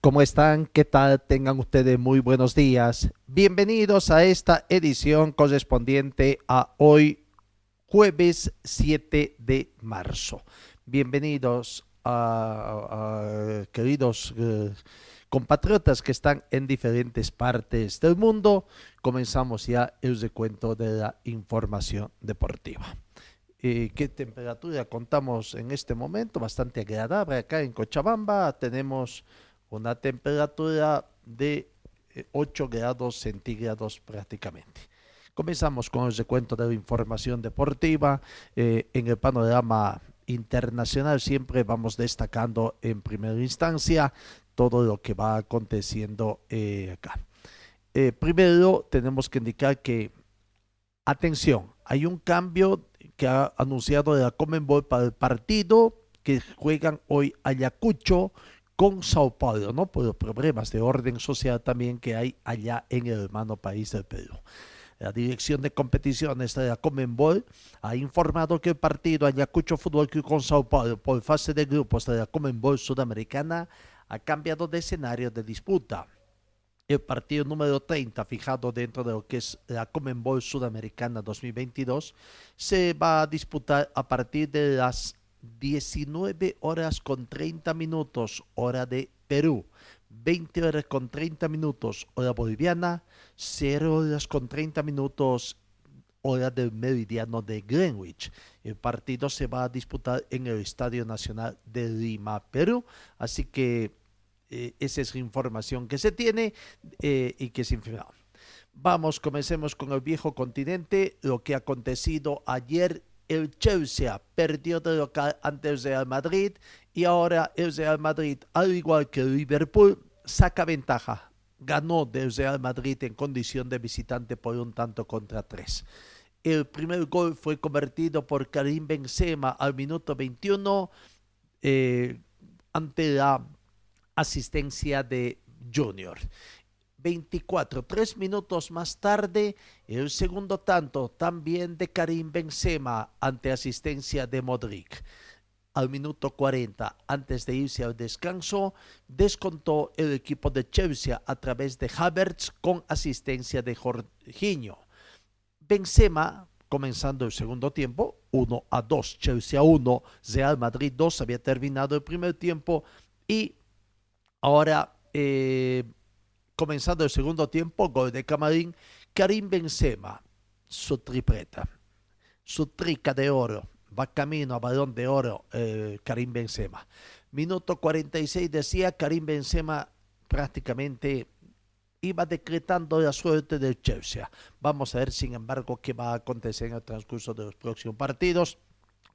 ¿cómo están? ¿Qué tal? Tengan ustedes muy buenos días. Bienvenidos a esta edición correspondiente a hoy, jueves 7 de marzo. Bienvenidos a, queridos eh, compatriotas que están en diferentes partes del mundo. Comenzamos ya el recuento de la información deportiva. Eh, ¿Qué temperatura contamos en este momento? Bastante agradable acá en Cochabamba. Tenemos una temperatura de eh, 8 grados centígrados prácticamente. Comenzamos con el recuento de la información deportiva. Eh, en el panorama internacional siempre vamos destacando en primera instancia todo lo que va aconteciendo eh, acá. Eh, primero tenemos que indicar que, atención, hay un cambio que ha anunciado la Comenbol para el partido que juegan hoy Ayacucho con Sao Paulo, ¿no? Por los problemas de orden social también que hay allá en el hermano país del Perú. La Dirección de Competiciones de la Comenbol ha informado que el partido Ayacucho Fútbol Club con Sao Paulo por fase de grupos de la Comenbol Sudamericana ha cambiado de escenario de disputa. El partido número 30, fijado dentro de lo que es la Comenbol Sudamericana 2022, se va a disputar a partir de las 19 horas con 30 minutos, hora de Perú. 20 horas con 30 minutos, hora boliviana, 0 horas con 30 minutos, hora del meridiano de Greenwich. El partido se va a disputar en el Estadio Nacional de Lima, Perú. Así que eh, esa es la información que se tiene eh, y que se informa. Vamos, comencemos con el viejo continente, lo que ha acontecido ayer. El Chelsea perdió de local ante el Real Madrid y ahora el Real Madrid, al igual que el Liverpool, saca ventaja. Ganó del Real Madrid en condición de visitante por un tanto contra tres. El primer gol fue convertido por Karim Benzema al minuto 21 eh, ante la asistencia de Junior. 24, tres minutos más tarde, el segundo tanto también de Karim Benzema ante asistencia de Modric. Al minuto 40, antes de irse al descanso, descontó el equipo de Chelsea a través de Havertz con asistencia de Jorginho. Benzema, comenzando el segundo tiempo, 1 a 2, Chelsea 1, Real Madrid 2, había terminado el primer tiempo y ahora eh, comenzando el segundo tiempo, gol de Camarín, Karim Benzema, su tripleta, su trica de oro, va camino a balón de oro eh, Karim Benzema. Minuto 46 decía Karim Benzema prácticamente iba decretando la suerte del Chelsea. Vamos a ver, sin embargo, qué va a acontecer en el transcurso de los próximos partidos.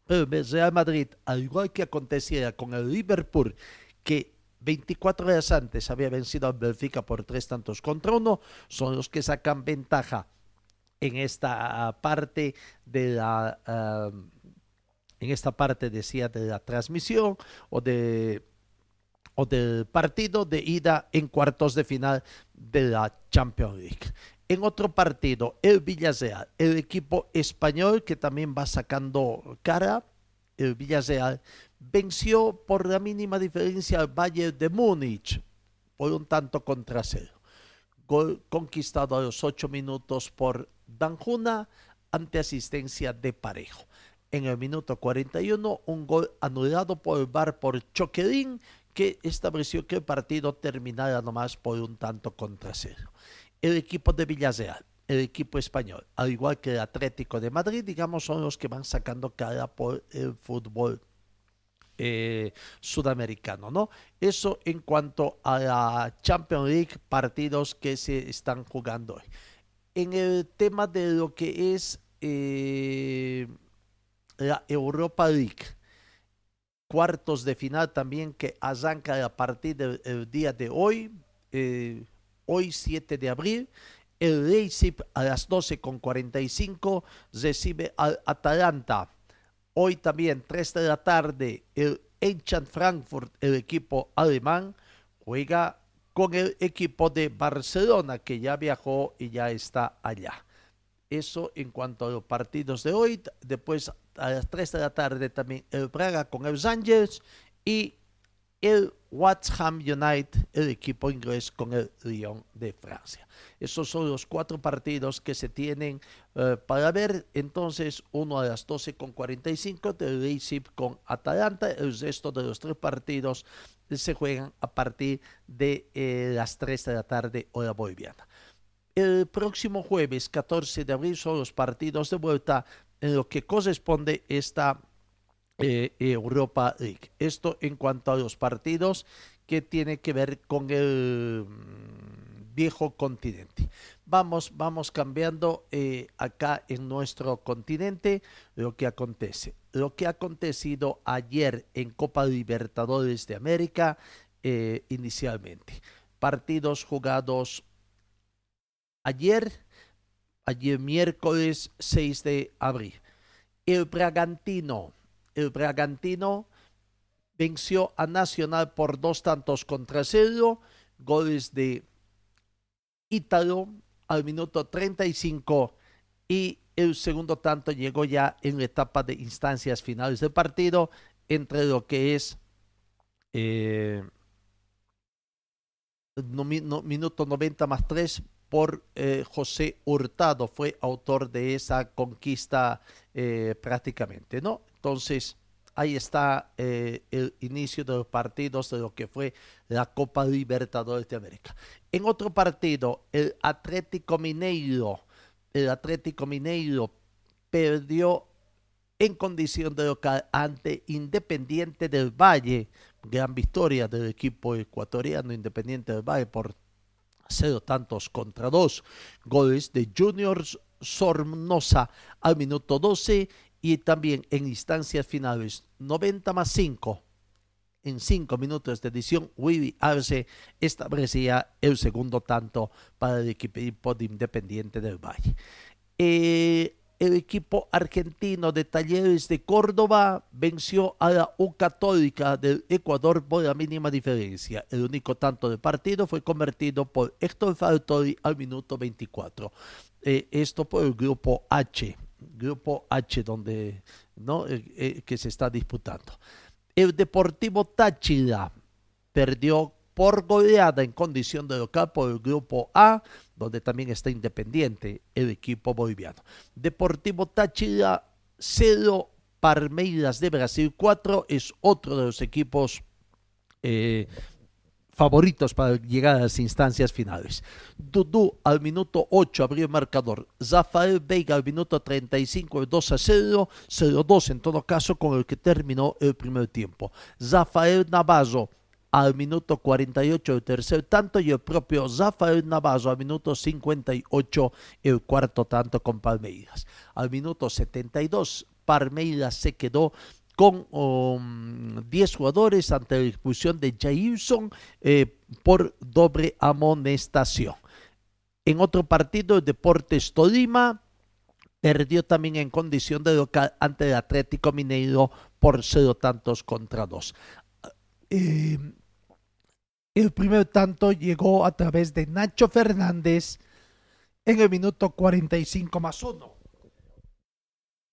El Real Madrid, al igual que aconteciera con el Liverpool, que 24 horas antes había vencido al Benfica por tres tantos contra uno, son los que sacan ventaja en esta uh, parte de la uh, en esta parte decía de la transmisión o de o del partido de ida en cuartos de final de la Champions League. En otro partido, el Villarreal, el equipo español que también va sacando cara, el Villarreal venció por la mínima diferencia al Bayern de Múnich por un tanto contra cero. Gol conquistado a los ocho minutos por Danjuna ante asistencia de Parejo. En el minuto 41, un gol anulado por el VAR por Choquerín que estableció que el partido terminara nomás por un tanto contra cero. El equipo de Villarreal, el equipo español, al igual que el Atlético de Madrid, digamos, son los que van sacando cara por el fútbol eh, sudamericano, ¿no? Eso en cuanto a la Champions League, partidos que se están jugando hoy. En el tema de lo que es eh, la Europa League, cuartos de final también que arranca a partir del día de hoy, eh, hoy 7 de abril, El Leipzig a las 12.45 recibe al Atalanta. Hoy también, 3 de la tarde, el Eintracht Frankfurt, el equipo alemán, juega con el equipo de Barcelona, que ya viajó y ya está allá. Eso en cuanto a los partidos de hoy. Después, a las 3 de la tarde, también el Braga con el Rangers y el West United, el equipo inglés con el Lyon de Francia. Esos son los cuatro partidos que se tienen eh, para ver. Entonces, uno a las 12.45 del Leipzig con Atalanta. El resto de los tres partidos se juegan a partir de eh, las 3 de la tarde hora boliviana. El próximo jueves 14 de abril son los partidos de vuelta en lo que corresponde esta eh, Europa League. Esto en cuanto a los partidos que tiene que ver con el mm, viejo continente. Vamos, vamos cambiando eh, acá en nuestro continente lo que acontece. Lo que ha acontecido ayer en Copa Libertadores de América eh, inicialmente. Partidos jugados ayer, ayer miércoles 6 de abril. El Bragantino el Bragantino venció a Nacional por dos tantos contra cero, goles de Ítalo al minuto 35 y el segundo tanto llegó ya en la etapa de instancias finales del partido entre lo que es eh, minuto 90 más 3 por eh, José Hurtado, fue autor de esa conquista eh, prácticamente, ¿no? Entonces, ahí está eh, el inicio de los partidos de lo que fue la Copa Libertadores de América. En otro partido, el Atlético Mineiro, el Atlético Mineiro perdió en condición de local ante Independiente del Valle. Gran victoria del equipo ecuatoriano Independiente del Valle por cero tantos contra dos. Goles de Junior Sornosa al minuto 12 y también en instancias finales 90 más 5 en 5 minutos de edición, Willy Arce establecía el segundo tanto para el equipo de Independiente del Valle. Eh, el equipo argentino de Talleres de Córdoba venció a la U Católica del Ecuador por la mínima diferencia. El único tanto de partido fue convertido por Héctor Faltori al minuto 24. Eh, esto por el grupo H grupo H donde no eh, eh, que se está disputando. El Deportivo Táchira perdió por goleada en condición de local por el grupo A, donde también está Independiente, el equipo boliviano. Deportivo Táchira 0, Parmeiras de Brasil 4 es otro de los equipos eh, favoritos para llegar a las instancias finales. Dudú al minuto 8 abrió el marcador. Zafael Veiga al minuto 35, 2 a 0, 0-2 en todo caso con el que terminó el primer tiempo. Zafael Navazo al minuto 48 el tercer tanto y el propio Zafael Navazo al minuto 58 el cuarto tanto con Palmeiras. Al minuto 72 Palmeiras se quedó con 10 um, jugadores ante la expulsión de Jailson eh, por doble amonestación. En otro partido, Deportes Tolima perdió también en condición de local ante el Atlético Mineiro por cero tantos contra dos. Eh, el primer tanto llegó a través de Nacho Fernández en el minuto 45 más 1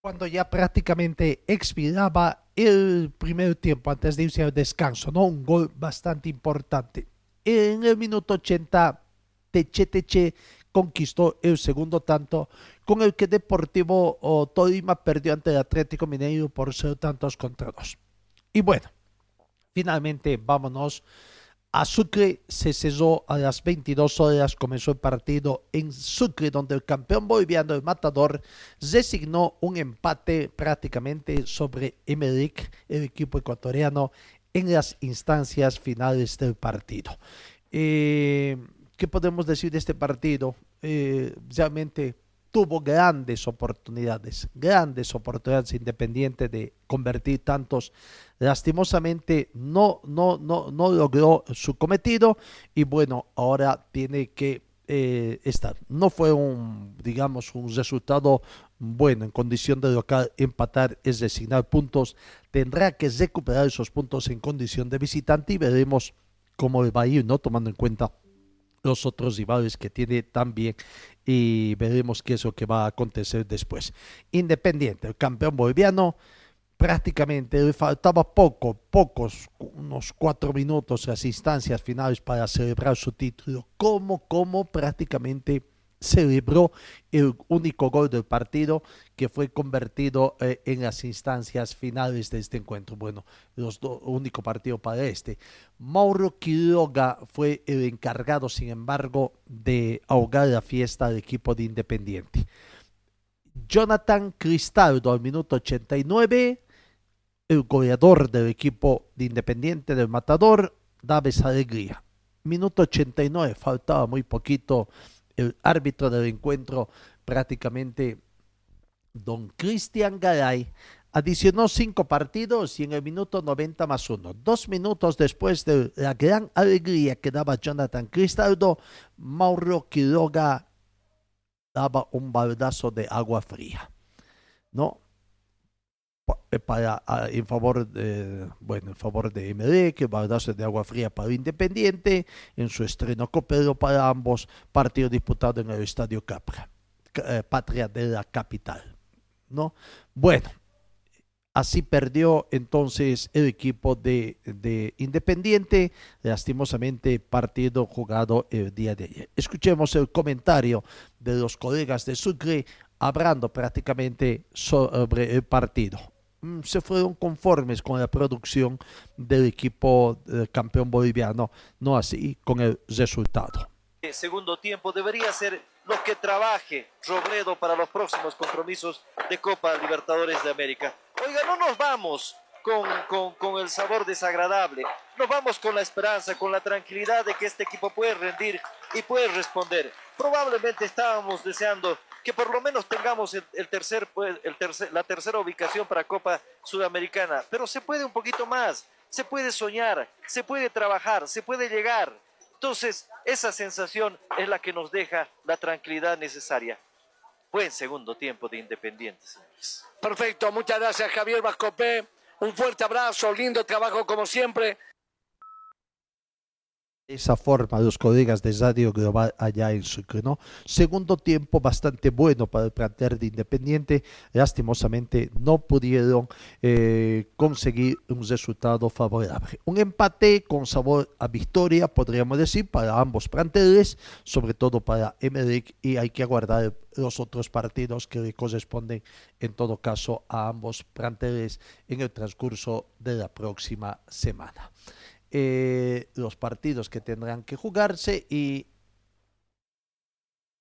cuando ya prácticamente expiraba el primer tiempo antes de irse al descanso, ¿no? Un gol bastante importante. En el minuto 80, Teche Teche conquistó el segundo tanto, con el que Deportivo Tolima perdió ante el Atlético Mineiro por ser tantos contra dos. Y bueno, finalmente vámonos a Sucre se cesó a las 22 horas, comenzó el partido en Sucre, donde el campeón boliviano, el Matador, designó un empate prácticamente sobre Emerick, el equipo ecuatoriano, en las instancias finales del partido. Eh, ¿Qué podemos decir de este partido? Eh, realmente tuvo grandes oportunidades, grandes oportunidades independiente de convertir tantos. Lastimosamente no, no, no, no logró su cometido y bueno, ahora tiene que eh, está. No fue un, digamos, un resultado bueno en condición de local. Empatar es designar puntos. Tendrá que recuperar esos puntos en condición de visitante y veremos cómo va a ir, ¿no? Tomando en cuenta los otros rivales que tiene también y veremos qué es lo que va a acontecer después. Independiente, el campeón boliviano, prácticamente le faltaba poco, pocos, unos cuatro minutos las instancias finales para celebrar su título. ¿Cómo, cómo prácticamente celebró el único gol del partido que fue convertido eh, en las instancias finales de este encuentro. Bueno, los único partido para este. Mauro Quiroga fue el encargado, sin embargo, de ahogar la fiesta del equipo de Independiente. Jonathan Cristaldo al minuto 89, el goleador del equipo de Independiente del Matador, Daves Alegría. Minuto 89, faltaba muy poquito el árbitro del encuentro prácticamente don Cristian Garay adicionó cinco partidos y en el minuto 90 más uno. Dos minutos después de la gran alegría que daba Jonathan Cristaldo, Mauro Quiroga daba un baldazo de agua fría. ¿No? Eh, para, en favor de, bueno, en favor de MD, que baldazo de agua fría para Independiente, en su estreno copero para ambos partidos disputados en el Estadio Capra, eh, Patria de la capital. ¿no? Bueno, así perdió entonces el equipo de, de, Independiente, lastimosamente partido jugado el día de ayer. Escuchemos el comentario de los colegas de Sucre hablando prácticamente sobre el partido. Mm, se fueron conformes con la producción del equipo eh, campeón boliviano, no así con el resultado. El segundo tiempo debería ser lo que trabaje Robledo para los próximos compromisos de Copa Libertadores de América. Oiga, no nos vamos con, con, con, el sabor desagradable. Nos vamos con la esperanza, con la tranquilidad de que este equipo puede rendir y puede responder. Probablemente estábamos deseando que por lo menos tengamos pues, el tercer, la tercera ubicación para Copa Sudamericana. Pero se puede un poquito más, se puede soñar, se puede trabajar, se puede llegar. Entonces, esa sensación es la que nos deja la tranquilidad necesaria. Buen segundo tiempo de Independiente, señores. Perfecto, muchas gracias Javier Vascopé. Un fuerte abrazo, lindo trabajo como siempre esa forma los colegas de Radio Global allá en Sucre. ¿no? Segundo tiempo bastante bueno para el plantel de Independiente. Lastimosamente no pudieron eh, conseguir un resultado favorable. Un empate con sabor a victoria, podríamos decir, para ambos planteles, sobre todo para Emerick, y hay que aguardar los otros partidos que le corresponden en todo caso a ambos planteles en el transcurso de la próxima semana. Eh, los partidos que tendrán que jugarse y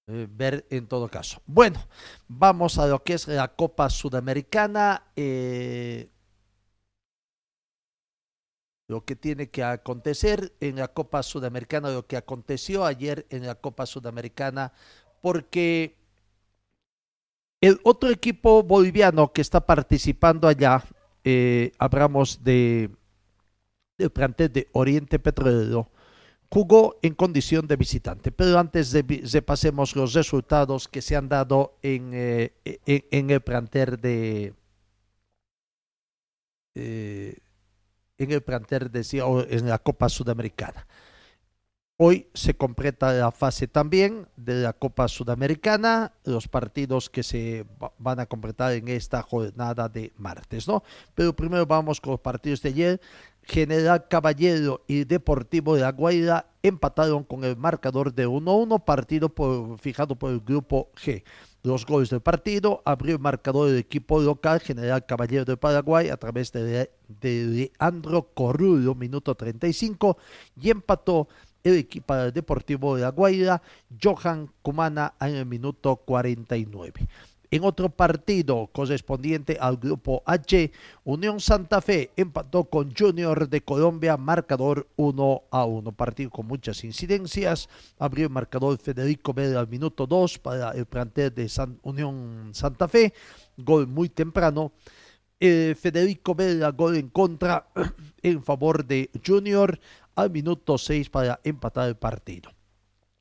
eh, ver en todo caso. Bueno, vamos a lo que es la Copa Sudamericana. Eh, lo que tiene que acontecer en la Copa Sudamericana, lo que aconteció ayer en la Copa Sudamericana, porque el otro equipo boliviano que está participando allá, hablamos de plantel de Oriente Petrolero jugó en condición de visitante. Pero antes de repasemos los resultados que se han dado en, eh, en, el plantel de eh, en el plantel de en la Copa Sudamericana. Hoy se completa la fase también de la Copa Sudamericana, los partidos que se van a completar en esta jornada de martes, ¿no? Pero primero vamos con los partidos de ayer. General Caballero y Deportivo de La Guaira empataron con el marcador de 1-1, partido fijado por el grupo G. Los goles del partido abrió el marcador del equipo local General Caballero de Paraguay a través de, de Leandro Corrudo, minuto 35, y empató el equipo deportivo de La Guaira, Johan Cumana en el minuto 49. En otro partido correspondiente al grupo H, Unión Santa Fe empató con Junior de Colombia, marcador 1 a 1. Partido con muchas incidencias. Abrió el marcador Federico Vela al minuto 2 para el plantel de Unión Santa Fe. Gol muy temprano. Eh, Federico Vela, gol en contra en favor de Junior al minuto 6 para empatar el partido.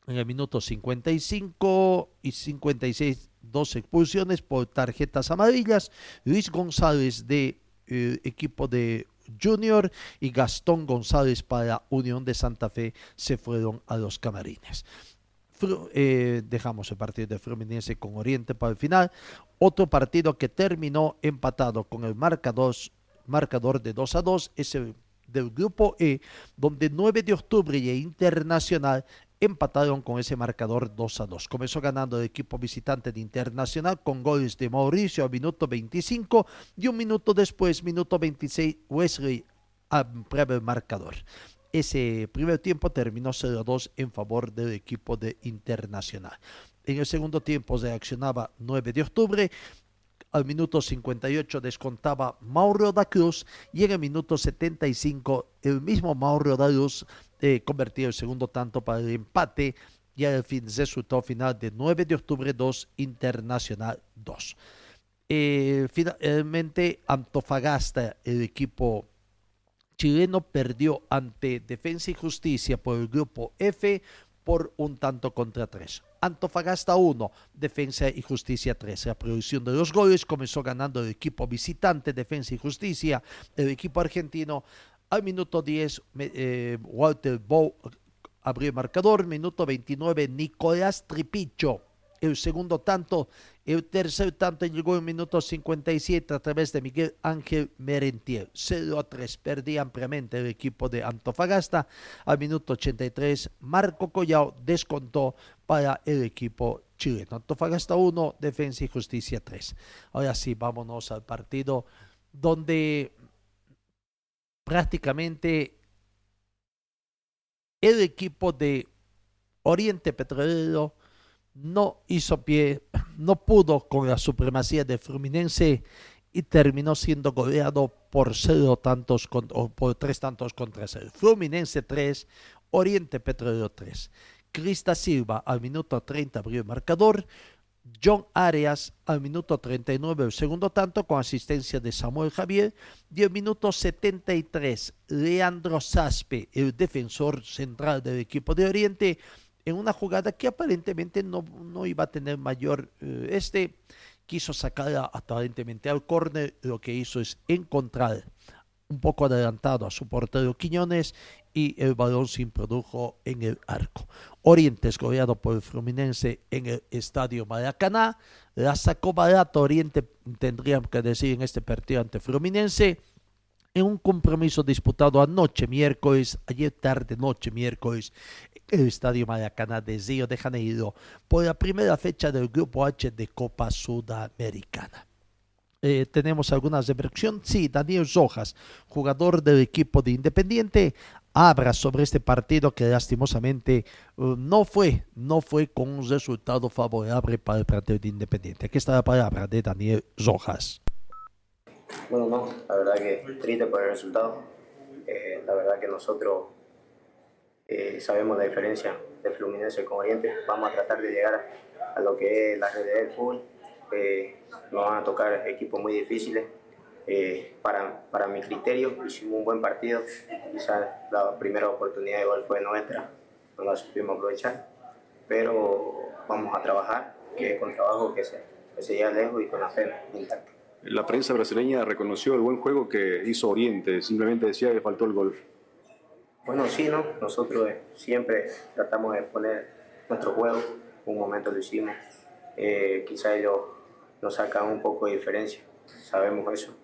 En el minuto 55 y 56, dos expulsiones por tarjetas amarillas. Luis González de eh, equipo de Junior y Gastón González para Unión de Santa Fe se fueron a los camarines. Eh, dejamos el partido de Fluminense con Oriente para el final. Otro partido que terminó empatado con el marcador, marcador de 2 a 2 es el del grupo E, donde 9 de octubre y Internacional empataron con ese marcador 2 a 2. Comenzó ganando el equipo visitante de Internacional con goles de Mauricio a minuto 25 y un minuto después, minuto 26, Wesley prueba el marcador. Ese primer tiempo terminó 0-2 en favor del equipo de Internacional. En el segundo tiempo reaccionaba 9 de octubre. Al minuto 58 descontaba Mauro da Cruz y en el minuto 75 el mismo Mauro da Cruz eh, convertía el segundo tanto para el empate y al fin resultado final de 9 de octubre 2 Internacional 2. Eh, finalmente Antofagasta, el equipo chileno perdió ante Defensa y Justicia por el grupo F por un tanto contra tres. Antofagasta 1, Defensa y Justicia 3. La producción de los goles comenzó ganando el equipo visitante Defensa y Justicia, el equipo argentino. Al minuto 10, eh, Walter Bow abrió el marcador. Minuto 29, Nicolás Tripicho el segundo tanto, el tercer tanto llegó en minuto 57 a través de Miguel Ángel Merentiel. 0 a 3 perdía ampliamente el equipo de Antofagasta. Al minuto 83, Marco Collao descontó para el equipo chileno. Antofagasta 1, Defensa y Justicia 3. Ahora sí, vámonos al partido donde prácticamente el equipo de Oriente Petrolero no hizo pie, no pudo con la supremacía de Fluminense y terminó siendo goleado por cero tantos o por tres tantos contra cero. Fluminense 3, Oriente Petrolero 3. Crista Silva al minuto 30 abrió el marcador. John Arias al minuto 39 el segundo tanto con asistencia de Samuel Javier y el minuto 73 Leandro Saspe, el defensor central del equipo de Oriente, en una jugada que aparentemente no, no iba a tener mayor... Eh, este quiso sacar aparentemente al córner, lo que hizo es encontrar un poco adelantado a su portero Quiñones y el balón se introdujo en el arco. Oriente es goleado por el Fluminense en el Estadio Maracaná. La sacó barato Oriente, tendríamos que decir, en este partido ante Fluminense en un compromiso disputado anoche miércoles, ayer tarde noche miércoles, en el Estadio Maracaná de Río de Janeiro, por la primera fecha del Grupo H de Copa Sudamericana. Eh, tenemos alguna reversión. Sí, Daniel Rojas, jugador del equipo de Independiente, habla sobre este partido que lastimosamente uh, no fue, no fue con un resultado favorable para el partido de Independiente. Aquí está la palabra de Daniel Rojas. Bueno, no, la verdad que triste por el resultado. Eh, la verdad que nosotros eh, sabemos la diferencia de Fluminense con Oriente. Vamos a tratar de llegar a, lo que es la realidad del fútbol. Eh, nos van a tocar equipos muy difíciles. Para, para mi criterio, hicimos un buen partido. Quizás la primera oportunidad de gol fue nuestra, no la supimos aprovechar. Pero vamos a trabajar, que con trabajo que se, que se llega lejos y con la fe intacta. La prensa brasileña reconoció el buen juego que hizo Oriente, simplemente decía que faltó el gol. Bueno, sí, ¿no? Nosotros eh, siempre tratamos de poner nuestro juego, un momento lo hicimos, eh, quizá ellos nos sacan un poco de diferencia, sabemos eso,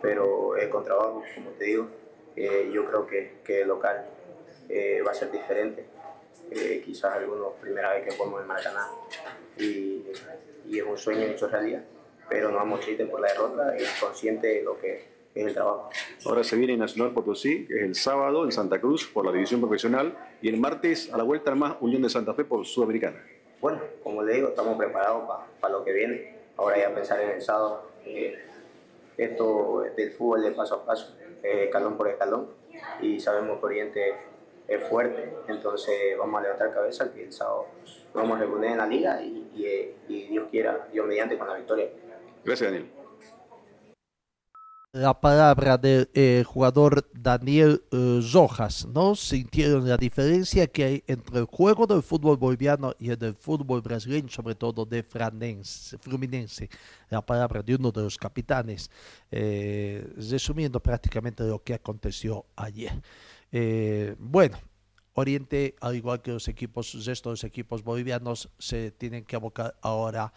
pero es con trabajo, como te digo, eh, yo creo que, que el local va a ser diferente, quizás algunos primera vez que jugamos en Maracaná y, y es un sueño hecho realidad pero no vamos tristes por la derrota y consciente de lo que es el trabajo. Ahora se viene Nacional Potosí, que es el sábado en Santa Cruz por la división profesional y el martes a la vuelta más Unión de Santa Fe por Sudamericana. Bueno, como le digo, estamos preparados para lo que viene. Ahora ya pensar en el sábado. Eh, esto del fútbol de paso a paso, eh, escalón por escalón, y sabemos que Oriente es fuerte, entonces vamos a levantar cabeza que el vamos a reunir en la liga y, y Dios quiera, Dios mediante con la victoria. Gracias, Daniel. La palabra del eh, jugador Daniel eh, Rojas, ¿no? Sintieron la diferencia que hay entre el juego del fútbol boliviano y el del fútbol brasileño, sobre todo de Franense, Fluminense, la palabra de uno de los capitanes, eh, resumiendo prácticamente lo que aconteció ayer. bueno, Oriente, al igual que los equipos, de los equipos bolivianos, se tienen que abocar ahora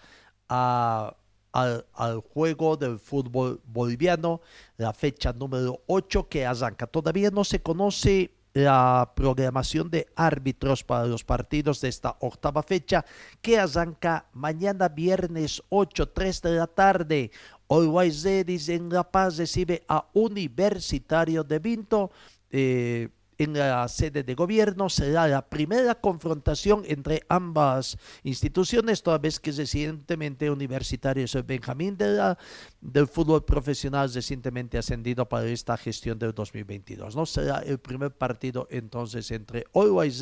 a al, juego del fútbol boliviano, la fecha número 8 que arranca. Todavía no se conoce la programación de árbitros para los partidos de esta octava fecha que arranca mañana viernes 8, 3 de la tarde. Always en La Paz recibe a Universitario de Vinto. Eh, en la sede de gobierno será la primera confrontación entre ambas instituciones, toda vez que recientemente Universitario es el Benjamín de del fútbol profesional recientemente ascendido para esta gestión del 2022. ¿no? Será el primer partido entonces entre Always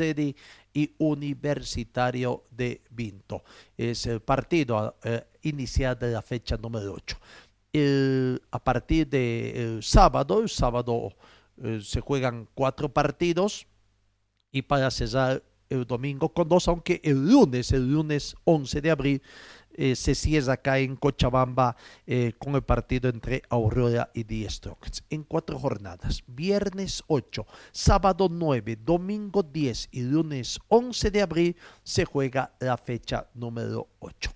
y Universitario de Vinto. Es el partido eh, inicial de la fecha número 8. a partir del sábado, el sábado eh, se juegan cuatro partidos y para cerrar el domingo con dos, aunque el lunes, el lunes 11 de abril, eh, se cierra acá en Cochabamba eh, con el partido entre Aurora y The Strokes. En cuatro jornadas, viernes 8, sábado 9, domingo 10 y lunes 11 de abril, se juega la fecha número 8.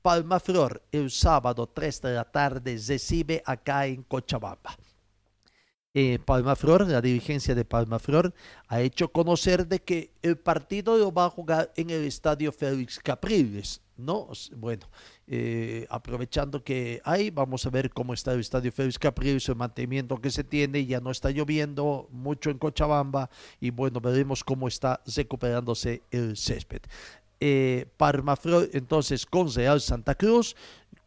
Palma Flor, el sábado 3 de la tarde, recibe acá en Cochabamba. Eh, Palma Flor, la dirigencia de Palma Flor, ha hecho conocer de que el partido lo va a jugar en el estadio Félix Capriles, ¿no? Bueno, eh, aprovechando que hay, vamos a ver cómo está el estadio Félix Capriles, el mantenimiento que se tiene, ya no está lloviendo mucho en Cochabamba y bueno, veremos cómo está recuperándose el césped. Eh, entonces con Real Santa Cruz,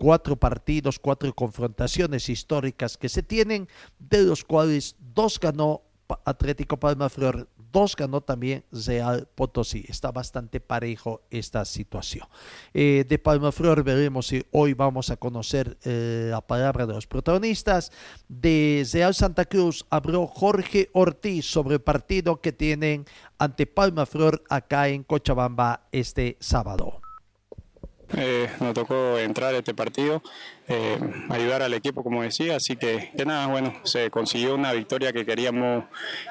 cuatro partidos, cuatro confrontaciones históricas que se tienen, de los cuales dos ganó Atlético Palma Flor, dos ganó también Real Potosí. Está bastante parejo esta situación. Eh, de Palma Flor veremos si hoy vamos a conocer eh, la palabra de los protagonistas. De Real Santa Cruz habló Jorge Ortiz sobre el partido que tienen ante Palma Flor acá en Cochabamba este sábado. Eh, nos tocó entrar a este partido, eh, ayudar al equipo, como decía, así que, que, nada, bueno, se consiguió una victoria que queríamos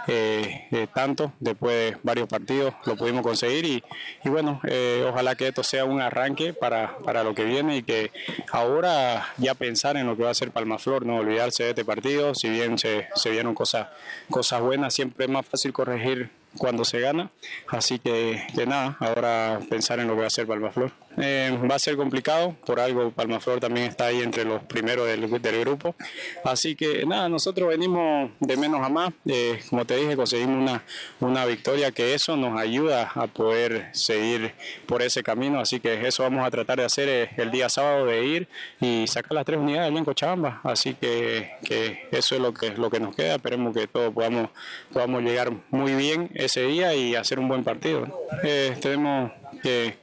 eh, tanto, después de varios partidos lo pudimos conseguir y, y bueno, ojalá que esto sea un arranque para, para, lo que viene y que ahora ya pensar en lo que va a ser Palmaflor, no olvidarse de este partido, si bien se, se vieron cosas, cosas buenas, siempre es más fácil corregir cuando se gana. Así que, que nada, ahora pensar en lo que va a hacer Palmaflor. Eh, va a ser complicado, por algo Palmaflor también está ahí entre los primeros del, grupo. Así que nada, nosotros venimos de menos a más. Eh, como te dije, conseguimos una, una victoria que eso nos ayuda a poder seguir por ese camino. Así que eso vamos a tratar de hacer eh, el día sábado, de ir y sacar las tres unidades en Cochabamba. Así que, que, eso es lo que, lo que nos queda. Esperemos que todos podamos, podamos llegar muy bien ese día y hacer un buen partido. Eh, tenemos que,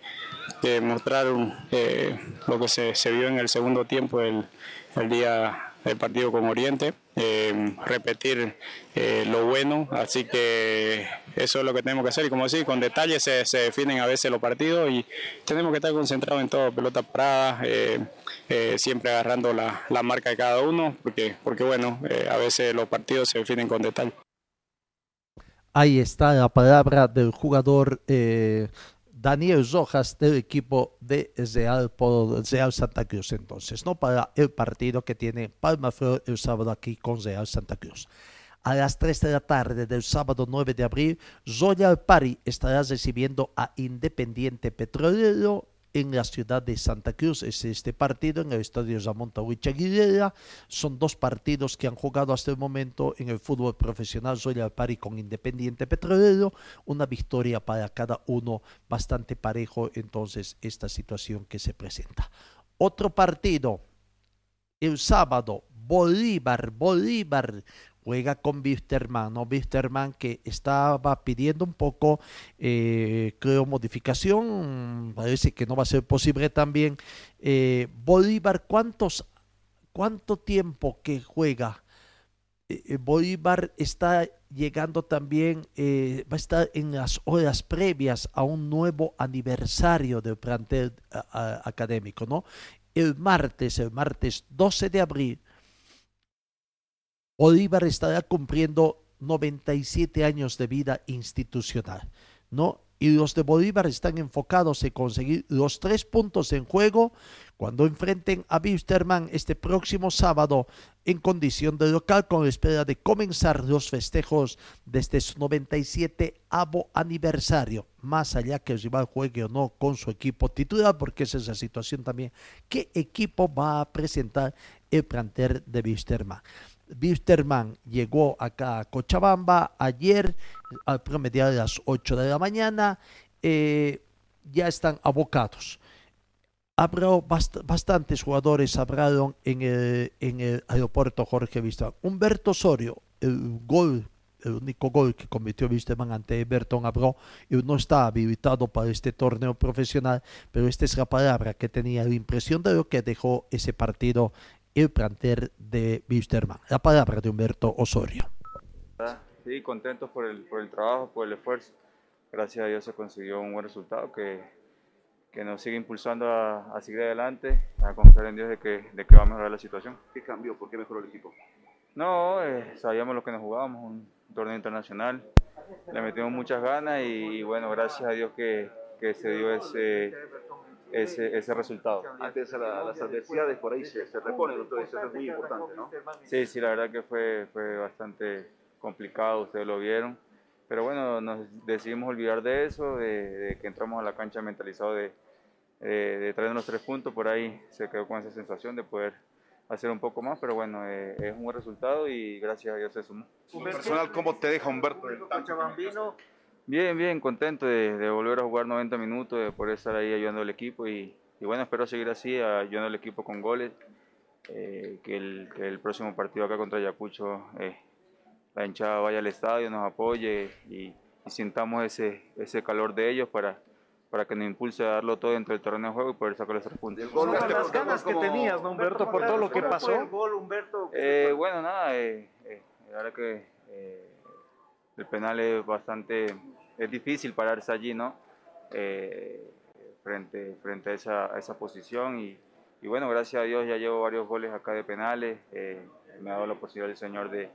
mostrar eh, lo que se, vio en el segundo tiempo el, el día del partido con Oriente, eh, repetir lo bueno, así que eso es lo que tenemos que hacer y como decir, con detalles se, se definen a veces los partidos y tenemos que estar concentrados en todo, pelota parada, siempre agarrando la, la, marca de cada uno, porque, porque bueno, a veces los partidos se definen con detalle. Ahí está la palabra del jugador eh, Daniel Rojas del equipo de Real, Santa Cruz entonces, ¿no? Para el partido que tiene Palma Flor el sábado aquí con Real Santa Cruz. A las 3 de la tarde del sábado 9 de abril, Royal Party estará recibiendo a Independiente Petrolero en la ciudad de Santa Cruz. Es este partido en el estadio Ramón Tahuicha Aguilera. Son dos partidos que han jugado hasta el momento en el fútbol profesional Royal Pari con Independiente Petrolero. Una victoria para cada uno, bastante parejo entonces esta situación que se presenta. Otro partido, el sábado, Bolívar, Bolívar juega con Wisterman, ¿no? Wisterman que estaba pidiendo un poco, eh, creo, modificación, parece que no va a ser posible también. Eh, Bolívar, ¿cuántos, ¿cuánto tiempo que juega? eh, Bolívar está llegando también, va a estar en las horas previas a un nuevo aniversario del plantel académico, ¿no? El martes, el martes 12 de abril, Bolívar estará cumpliendo 97 años de vida institucional, ¿no? Y los de Bolívar están enfocados en conseguir los tres puntos en juego cuando enfrenten a Wisterman este próximo sábado en condición de local con la espera de comenzar los festejos desde su 97 avo aniversario, más allá que el rival juegue o no con su equipo titular, porque esa es la situación también, qué equipo va a presentar el planter de Wisterman. Wisterman llegó acá a Cochabamba ayer al promediar de las 8 de la mañana. Eh, ya están abocados. Habrá bastantes jugadores hablaron en el, en el aeropuerto Jorge Wisterman. Humberto Osorio, el gol, único gol que cometió Wisterman ante Everton Abró, no está habilitado para este torneo profesional, pero esta es la palabra que tenía la impresión de lo que dejó ese partido el planter de Wisterman. La palabra de Humberto Osorio. Sí, contentos por el, por el trabajo, por el esfuerzo. Gracias a Dios se consiguió un buen resultado que, que nos sigue impulsando a, a, seguir adelante, a confiar en Dios de que, de que va a mejorar la situación. ¿Qué cambió? ¿Por qué mejoró el equipo? No, eh, sabíamos lo que nos jugábamos, un torneo internacional. Le metimos muchas ganas y, y bueno, gracias a Dios que, que se dio ese, ese, ese resultado. Antes de las adversidades por ahí se, se reponen, entonces eso es muy importante, ¿no? Sí, sí, la verdad que fue, fue bastante complicado, ustedes lo vieron, pero bueno, nos decidimos olvidar de eso, de, de que entramos a la cancha mentalizado de, de, de traer los tres puntos, por ahí se quedó con esa sensación de poder hacer un poco más, pero bueno, eh, es un buen resultado y gracias a Dios se sumó. Personal, ¿cómo te deja Humberto? Bien, bien, contento de, de, volver a jugar 90 minutos, de poder estar ahí ayudando al equipo y, y bueno, espero seguir así, ayudando al equipo con goles, eh, que, el, que, el, próximo partido acá contra Ayacucho, eh, la hinchada vaya al estadio, nos apoye y, y, sintamos ese, ese calor de ellos para, para que nos impulse a darlo todo dentro del terreno de juego y poder sacar los tres puntos. Gol, las ganas que tenías, ¿no, Humberto, por todo lo que pasó? El gol, Humberto? Eh, bueno, nada, eh, eh, la verdad que eh, el penal es bastante, es difícil pararse allí, ¿no? Eh, frente, frente a esa, a esa posición y, y, bueno, gracias a Dios ya llevo varios goles acá de penales, eh, me ha dado la posibilidad el Señor de,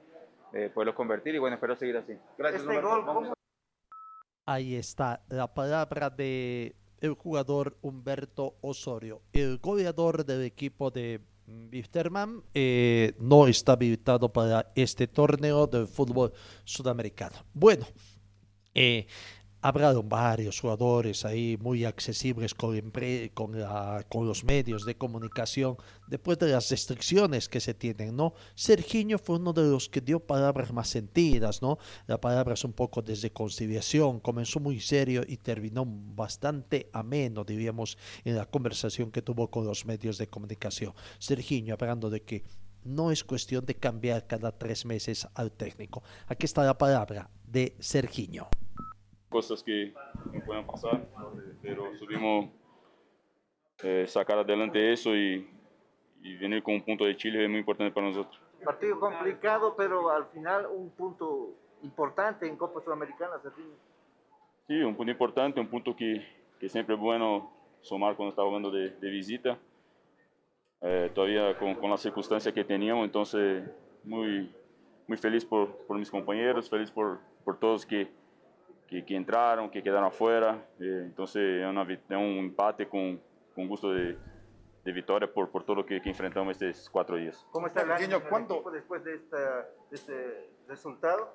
de, poderlos convertir y bueno, espero seguir así. Gracias. Este gol, ¿cómo? Ahí está la palabra de el jugador Humberto Osorio, el goleador del equipo de Wisterman eh, no está habilitado para este torneo del fútbol sudamericano. Bueno, eh, varios jugadores ahí muy accesibles con, la, los medios de comunicación después de las restricciones que se tienen, ¿no? Serginho fue uno de los que dio palabras más sentidas, ¿no? Las palabras un poco desde conciliación, comenzó muy serio y terminó bastante ameno, diríamos, en la conversación que tuvo con los medios de comunicación. Serginho hablando de que no es cuestión de cambiar cada tres meses al técnico. Aquí está la palabra de Serginho cosas que pueden pasar, pero subimos eh, sacar adelante eso y, y, venir con un punto de Chile es muy importante para nosotros. Partido complicado, pero al final un punto importante en Copa Sudamericana, Sergio. Sí, un punto importante, un punto que, que siempre es bueno sumar cuando está jugando de, de visita. Eh, todavía con, con, las circunstancias que teníamos, entonces muy, muy feliz por, por mis compañeros, feliz por, por todos que, que, que entraram, que quedaram afuera. Eh, então é, uma, é, um empate com, com gosto de, de vitória por, por todo o que, que, enfrentamos estes quatro dias. Como está el ánimo ¿Cuándo? depois de, esta, de este resultado?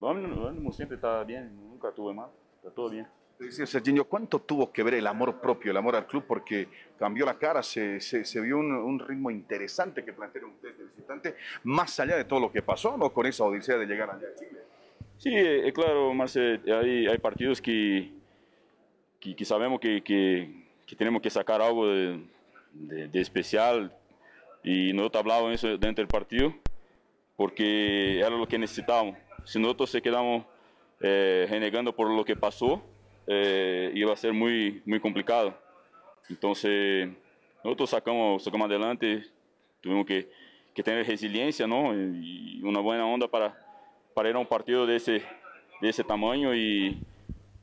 O ánimo sempre está bem, nunca tuve mal, está todo bem. Decía Serginho, ¿cuánto tuvo que ver el amor propio, el amor al club? Porque cambió la cara, se, se, se vio un, un, ritmo interesante que plantearon ustedes de visitante, más allá de todo lo que pasó, ¿no? Con esa odisea de llegar allá a Chile. Sí, é, claro, Marcelo, hay, partidos que, que, sabemos que, que, tenemos que sacar algo de especial y nosotros hablábamos eso dentro del partido porque era lo que necesitábamos. Si nosotros se quedamos eh, renegando por lo que pasó, eh, iba a ser muy, muy complicado. Entonces, nosotros sacamos, sacamos adelante, tuvimos que, que tener resiliencia, ¿no? Y una buena onda para, para ir a un partido de ese, de ese tamaño y,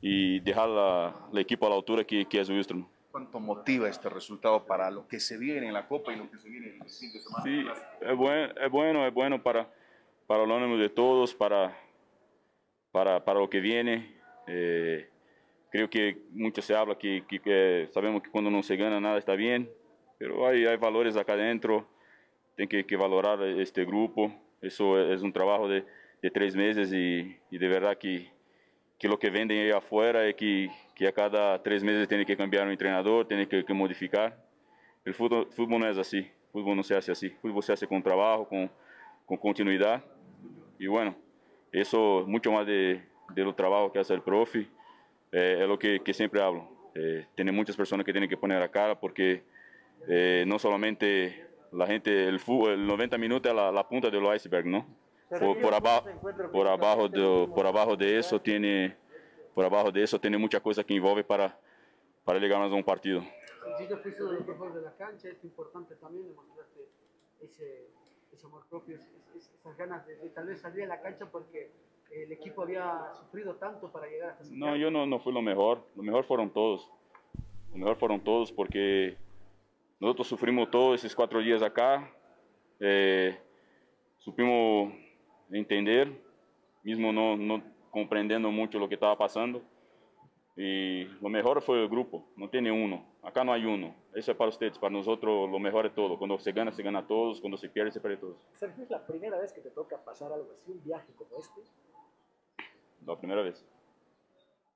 y dejar la, equipo a la altura que, que es Wilstermann. ¿Cuánto motiva este resultado para lo que se viene en la Copa y lo que se viene en el fin de semana? Sí, es bueno, es bueno, es bueno para, para el ánimo de todos, para, para, para lo que viene. Eh, creo que mucho se habla que, que, que, sabemos que cuando no se gana nada está bien, pero hay, hay valores acá adentro, tem que, que valorar este grupo, eso es un trabajo de, de tres meses y, y, de verdad que, que lo que venden ahí afuera es que, que a cada tres meses tiene que cambiar un entrenador, tiene que, que modificar. El fútbol, fútbol no es así, el fútbol no se hace así, el fútbol se hace con trabajo, con, con continuidad y bueno, eso mucho más de, de lo trabajo que hace el profe, eh, es lo que, que siempre hablo. Eh, tiene muchas personas que tienen que poner a cara porque eh, no solamente la gente, el, fútbol, el 90 minutos es la, la punta del iceberg, ¿no? Por, por, abajo, por, abajo de, por abajo de eso tiene, por abajo de eso tiene mucha cosa que envolve para, para llegar a un partido. Si yo fuiste el mejor de la cancha, es importante también demostraste ese, ese amor propio, esas ganas de, de tal vez salir a la cancha porque el equipo había sufrido tanto para llegar hasta No, yo no, no fui lo mejor. Lo mejor fueron todos. Lo mejor fueron todos porque nosotros sufrimos todos esos cuatro días acá. Eh, supimos entender, mismo no, no comprendiendo mucho lo que estaba pasando. Y lo mejor fue el grupo, no tiene uno. Acá no hay uno. Eso es para ustedes, para nosotros lo mejor es todo. Cuando se gana, se gana a todos. Cuando se pierde, se pierde a todos. Sergio, ¿es la primera vez que te toca pasar algo así, un viaje como este? La primera vez.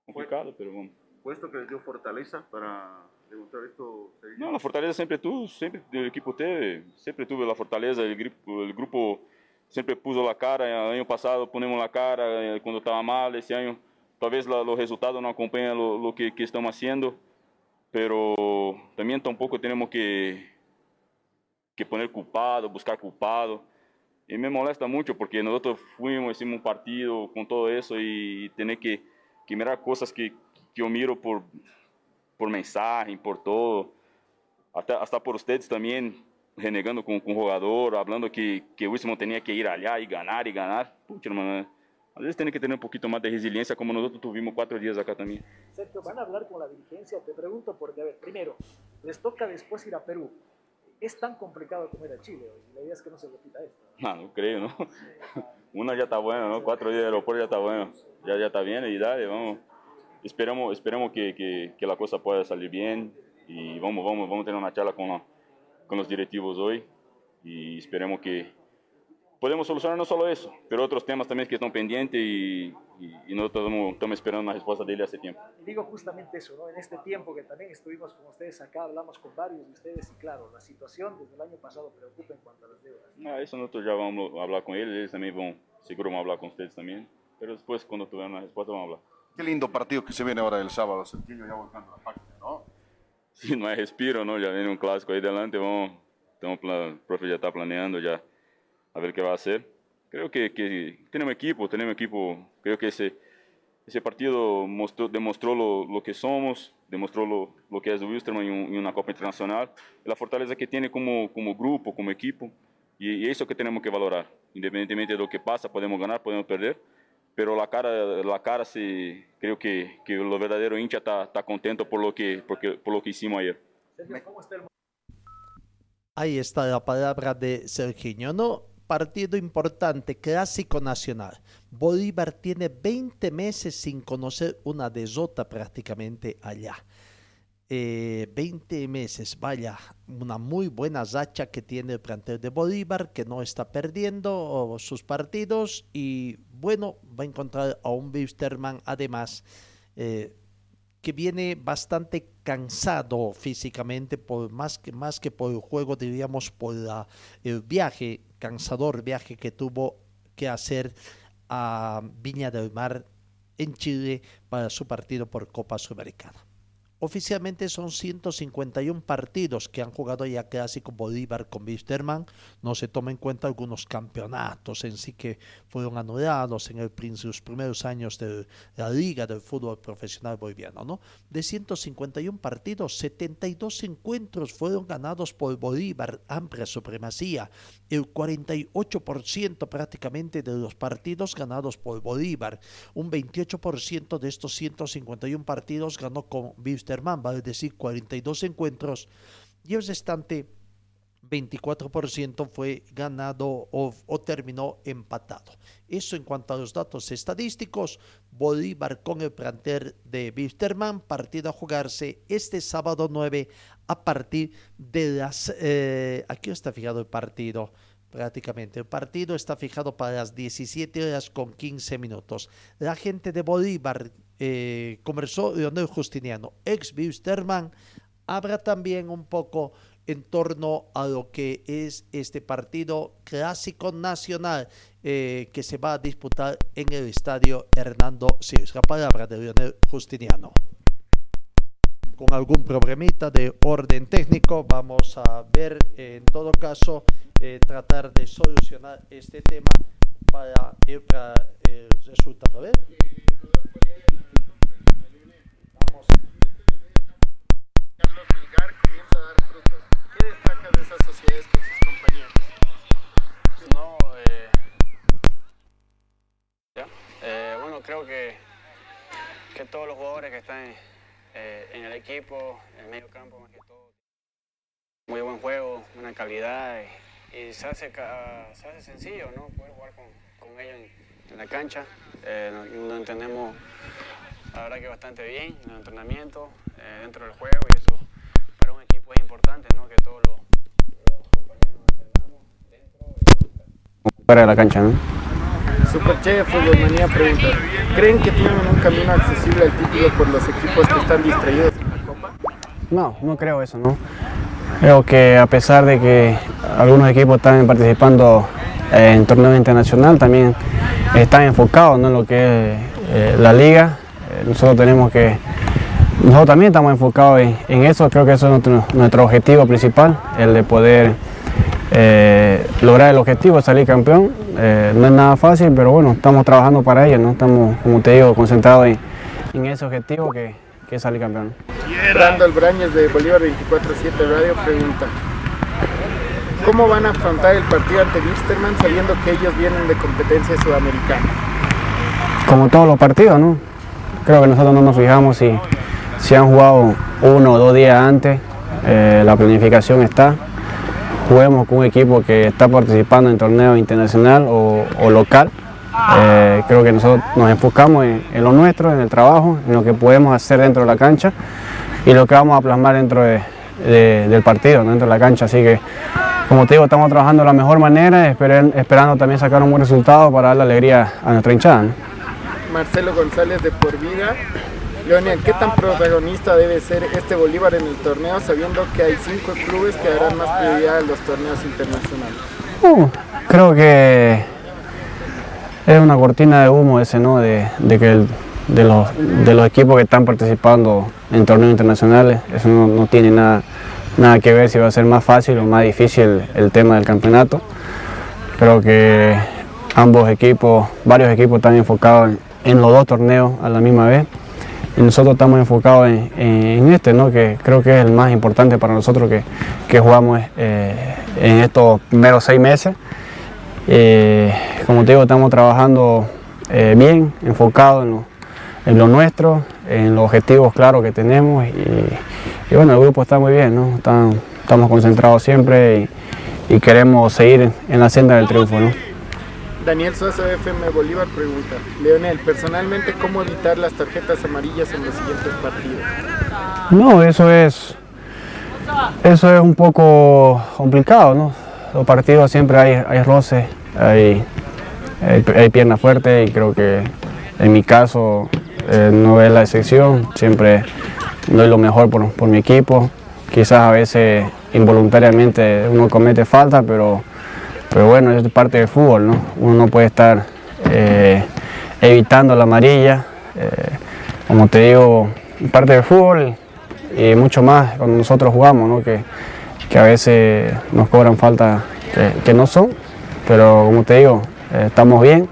Complicado, pero bueno. ¿Fue esto que les dio fortaleza para demostrar esto? No, la fortaleza siempre tuve, siempre el equipo teve, siempre tuve la fortaleza, el grupo, el grupo siempre puso la cara, el año pasado ponemos la cara cuando estaba mal, ese año talvez resultados no acompañan lo, lo que, que, estamos haciendo, pero también tampoco tenemos que, que poner culpado, buscar culpado. Y me molesta mucho porque nosotros fuimos, hicimos un partido con todo eso y tener que, que mirar cosas que, que yo miro por, por mensaje, por todo, hasta, hasta por ustedes también, renegando con, con o jogador, hablando que, que o Wilson tenía que ir allá y ganar y ganar. Pucha, hermano, a veces tiene que tener un poquito más de resiliencia, como nosotros tuvimos cuatro días acá también. Sergio, ¿van a hablar con la dirigencia? Te pregunto porque, a ver, primero, les toca después ir a Perú. Es tan complicado como era Chile hoy. La idea es que no se repita esto. No, no creo, ¿no? Una ya está buena, ¿no? Cuatro días de aeropuerto ya está bueno. Ya, ya está bien y dale, vamos. Esperamos, esperamos que, que, que la cosa pueda salir bien y vamos, vamos, vamos a tener una charla con, la, con los directivos hoy y esperemos que podemos solucionar no solo eso, pero otros temas también que están pendientes y, y, y nosotros estamos, estamos, esperando una respuesta de él hace tiempo. Y digo justamente eso, ¿no? En este tiempo que también estuvimos con ustedes acá, hablamos con varios de ustedes y claro, la situación desde el año pasado preocupa en cuanto a las deudas. No, eso nosotros ya vamos a hablar con ellos, ellos también van, seguro van a hablar con ustedes también, pero después cuando tuvieran una respuesta vamos a hablar. Qué lindo partido que se viene ahora el sábado, Santillo ya volcando la página, ¿no? Sí, no hay respiro, ¿no? Ya viene un clásico ahí delante, vamos, estamos, el profe ya está planeando ya a ver qué va a hacer. Creo que, que tenemos equipo, tenemos equipo, creo que ese, ese partido mostró, demostró lo, lo, que somos, demostró lo, lo que es Wilstermann en, una Copa Internacional, la fortaleza que tiene como, como grupo, como equipo, y, y eso que tenemos que valorar. Independientemente de lo que pasa, podemos ganar, podemos perder, pero la cara, la cara sí, creo que, que el verdadero hincha está, está contento por lo, que, porque, por lo que hicimos ayer. Sergio, ¿cómo está el... Ahí está la palabra de Serginho. No, partido importante, clásico nacional. Bolívar tiene 20 meses sin conocer una derrota prácticamente allá. Eh, 20 meses, vaya, una muy buena racha que tiene el plantel de Bolívar, que no está perdiendo sus partidos y bueno, va a encontrar a un Wisterman además eh, que viene bastante cansado físicamente, por más que, más que por el juego, diríamos por la, el viaje, cansador viaje que tuvo que hacer a Viña del Mar en Chile para su partido por Copa Sudamericana. Oficialmente son 151 partidos que han jugado ya Clásico Bolívar con Wisterman. No se toma en cuenta algunos campeonatos en sí que fueron anulados en el, sus primeros años de la Liga del Fútbol Profesional Boliviano. ¿no? De 151 partidos, 72 encuentros fueron ganados por Bolívar, amplia supremacía. El 48% prácticamente de los partidos ganados por Bolívar. Un 28% de estos 151 partidos ganó con Wisterman, vale decir 42 encuentros. Y el restante 24% fue ganado o, terminó empatado. Eso en cuanto a los datos estadísticos. Bolívar con el plantel de Wisterman, partido a jugarse este sábado 9 a partir de las... Eh, aquí está fijado el partido prácticamente. El partido está fijado para las 17 horas con 15 minutos. La gente de Bolívar eh, conversó Leonel Justiniano, ex Wisterman, habla también un poco en torno a lo que es este partido clásico nacional eh, que se va a disputar en el estadio Hernando Siles. La palabra de Leonel Justiniano. Con algún problemita de orden técnico, vamos a ver en todo caso eh, tratar de solucionar este tema para, el resultado. ¿ver? Vamos. Carlos Melgar comienza a dar frutos. ¿Qué destaca de esas sociedades con sus compañeros? No, eh, ¿ya? Eh, bueno, creo que, que todos los jugadores que están eh, en el equipo, en el medio campo más que todo, muy buen juego, buena calidad y, se, hace, se hace sencillo ¿no? poder jugar con, con ellos en, la cancha. Eh, entendemos la verdad que bastante bien en el entrenamiento, eh, dentro del juego y eso para un equipo es importante, ¿no? que todos los, los compañeros entendamos dentro y fuera de la cancha. ¿no? Superchef Manía pregunta, ¿creen que tienen un camino accesible al título por los equipos que están distraídos en la Copa? No, no creo eso, ¿no? Creo que a pesar de que algunos equipos están participando en torneo internacional, también están enfocados en lo que es eh, la liga nosotros tenemos que, nosotros también estamos enfocados en, eso, creo que eso es nuestro, objetivo principal, el de poder eh, lograr el objetivo de salir campeón. Eh, no es nada fácil, pero bueno, estamos trabajando para ello, ¿no? estamos, como te digo, concentrados en, ese objetivo que, es salir campeón. Brando Brañez de Bolívar 24-7 Radio pregunta, ¿cómo van a afrontar el partido ante Wisterman sabiendo que ellos vienen de competencia sudamericana? Como todos los partidos, ¿no? creo que nosotros no nos fijamos si, si han jugado uno o dos días antes, eh, la planificación está. Juguemos con un equipo que está participando en torneo internacional o, local. Eh, creo que nosotros nos enfocamos en, lo nuestro, en el trabajo, en lo que podemos hacer dentro de la cancha y lo que vamos a plasmar dentro del partido, dentro de la cancha. Así que, como te digo, estamos trabajando de la mejor manera, esperando también sacar un buen resultado para darle alegría a nuestra hinchada. Marcelo González de Por Vida. Leonia, ¿qué tan protagonista debe ser este Bolívar en el torneo sabiendo que hay cinco clubes que darán más prioridad a los torneos internacionales? Uh, creo que es una cortina de humo ese, ¿no? De, que de, los, equipos que están participando en torneos internacionales, eso no, tiene nada, nada que ver si va a ser más fácil o más difícil el tema del campeonato. Creo que ambos equipos, varios equipos están enfocados en, en los dos torneos a la misma vez. Nosotros estamos enfocados en, este, ¿no? que creo que es el más importante para nosotros que, jugamos eh, en estos primeros seis meses. Eh, como te digo, estamos trabajando eh, bien, enfocados en lo, nuestro, en los objetivos claros que tenemos. Y, bueno, el grupo está muy bien, ¿no? estamos concentrados siempre y, y, queremos seguir en la senda del triunfo. ¿no? Daniel Sosa FM Bolívar pregunta, Leonel, personalmente, ¿cómo evitar las tarjetas amarillas en los siguientes partidos? No, eso es, eso es un poco complicado, ¿no? Los partidos siempre hay, hay roces, hay, hay, pierna fuerte y creo que en mi caso eh, no es la excepción, siempre doy lo mejor por, por mi equipo, quizás a veces involuntariamente uno comete falta, pero pero bueno, es parte del fútbol, ¿no? Uno no puede estar eh, evitando la amarilla. Eh, como te digo, parte del fútbol y mucho más cuando nosotros jugamos, ¿no? que, que a veces nos cobran falta que, que no son, pero como te digo, eh, estamos bien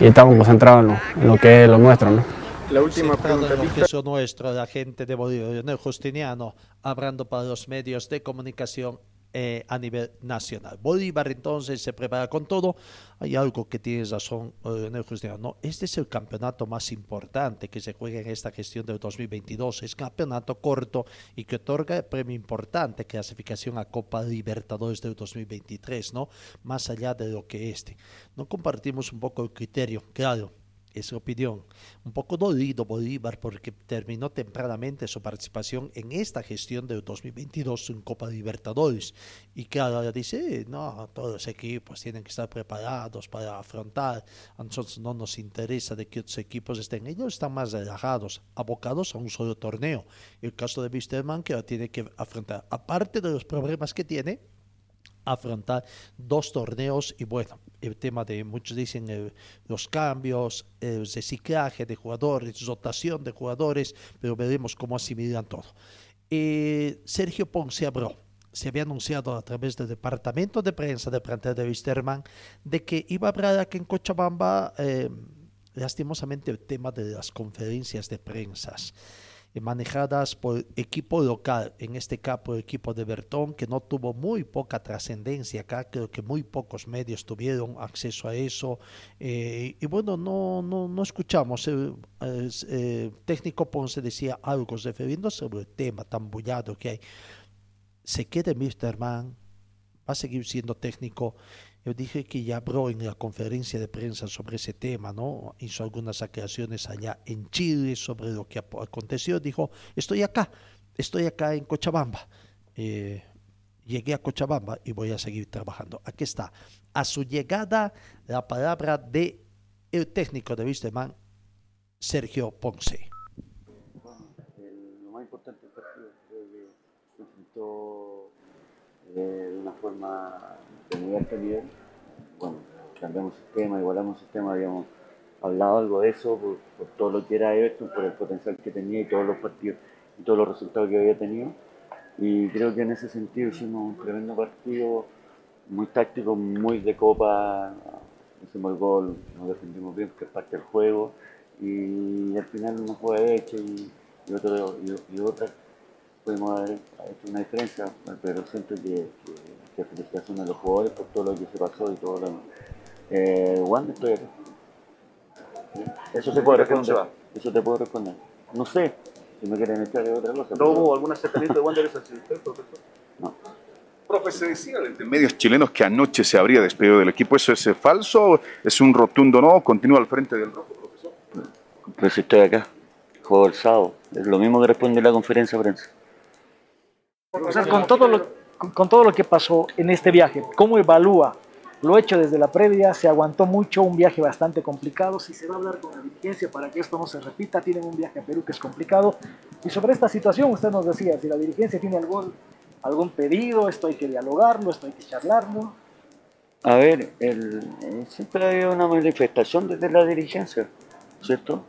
y estamos concentrados en lo, en lo que es lo nuestro. ¿no? La última pregunta, en lo que lo nuestro, la gente de Bolivia, Leonel Justiniano, hablando para los medios de comunicación eh, a nivel nacional. Bolívar entonces se prepara con todo. Hay algo que tienes razón, eh, Leonel Justiniano. No, este es el campeonato más importante que se juega en esta gestión del 2022. Es campeonato corto y que otorga premio importante, clasificación a Copa Libertadores del 2023, ¿no? Más allá de lo que este. No compartimos un poco el criterio, claro es su opinión. Un poco dolido Bolívar porque terminó tempranamente su participación en esta gestión del 2022 en Copa Libertadores. Y claro, ahora dice, "Eh, no, todos los equipos tienen que estar preparados para afrontar. A nosotros no nos interesa de que otros equipos estén. Ellos están más relajados, abocados a un solo torneo. El caso de Wisterman que ahora tiene que afrontar, aparte de los problemas que tiene, afrontar dos torneos y bueno, el tema de muchos dicen eh, los cambios, el reciclaje de jugadores, rotación de jugadores, pero veremos cómo asimilan todo. Eh, Sergio Ponce habló, se había anunciado a través del departamento de prensa del plantel de Wisterman de que iba a hablar aquí en Cochabamba, eh, lastimosamente el tema de las conferencias de prensas eh, manejadas por equipo local, en este caso el equipo de Bertón, que no tuvo muy poca trascendencia acá, creo que muy pocos medios tuvieron acceso a eso, eh, y bueno, no, no, no escuchamos, el, el, el técnico Ponce decía algo refiriéndose sobre el tema tan bullado que hay, se queda Misterman, va a seguir siendo técnico, yo dije que ya habló en la conferencia de prensa sobre ese tema, ¿no? Hizo algunas aclaraciones allá en Chile sobre lo que aconteció. Dijo, estoy acá, estoy acá en Cochabamba. Eh, llegué a Cochabamba y voy a seguir trabajando. Aquí está. A su llegada, la palabra de el técnico de Wisterman, Sergio Ponce. lo más importante del partido creo que se enfrentó eh, de una forma muy alto nivel. Bueno, cambiamos sistema, igualamos sistema, habíamos hablado algo de eso por, todo lo que era Everton, por el potencial que tenía y todos los partidos y todos los resultados que había tenido. Y creo que en ese sentido hicimos un tremendo partido, muy táctico, muy de copa. Hicimos el gol, nos defendimos bien, que es parte del juego. Y al final una jugada hecha y, y, otro, y, y otra pudimos haber hecho una diferencia, pero siento que, que, que felicitaciones a los jugadores por todo lo que se pasó y todo lo demás. Eh, Juan, estoy acá. Eso te puedo ¿Para qué no responder. Eso te puedo responder. No sé si me quieren echar de otra cosa. ¿No hubo algún acercamiento de Wander hacia usted, profesor? Profe, se decía desde medios chilenos que anoche se habría despedido del equipo. ¿Eso es eh, falso? ¿Es un rotundo no? ¿Continúa al frente del rojo, profesor? Si estoy acá, juego el sábado. Es lo mismo que responde la conferencia de prensa. Profesor, con todo, lo, con, todo lo que pasó en este viaje, ¿cómo evalúa lo hecho desde la previa? Se aguantó mucho, un viaje bastante complicado. Si se va a hablar con la dirigencia para que esto no se repita, tienen un viaje a Perú que es complicado. Y sobre esta situación, usted nos decía, si la dirigencia tiene algún, algún pedido, esto hay que dialogarlo, esto hay que charlarlo. A ver, el, eh, siempre ha habido una manifestación desde la dirigencia, ¿cierto?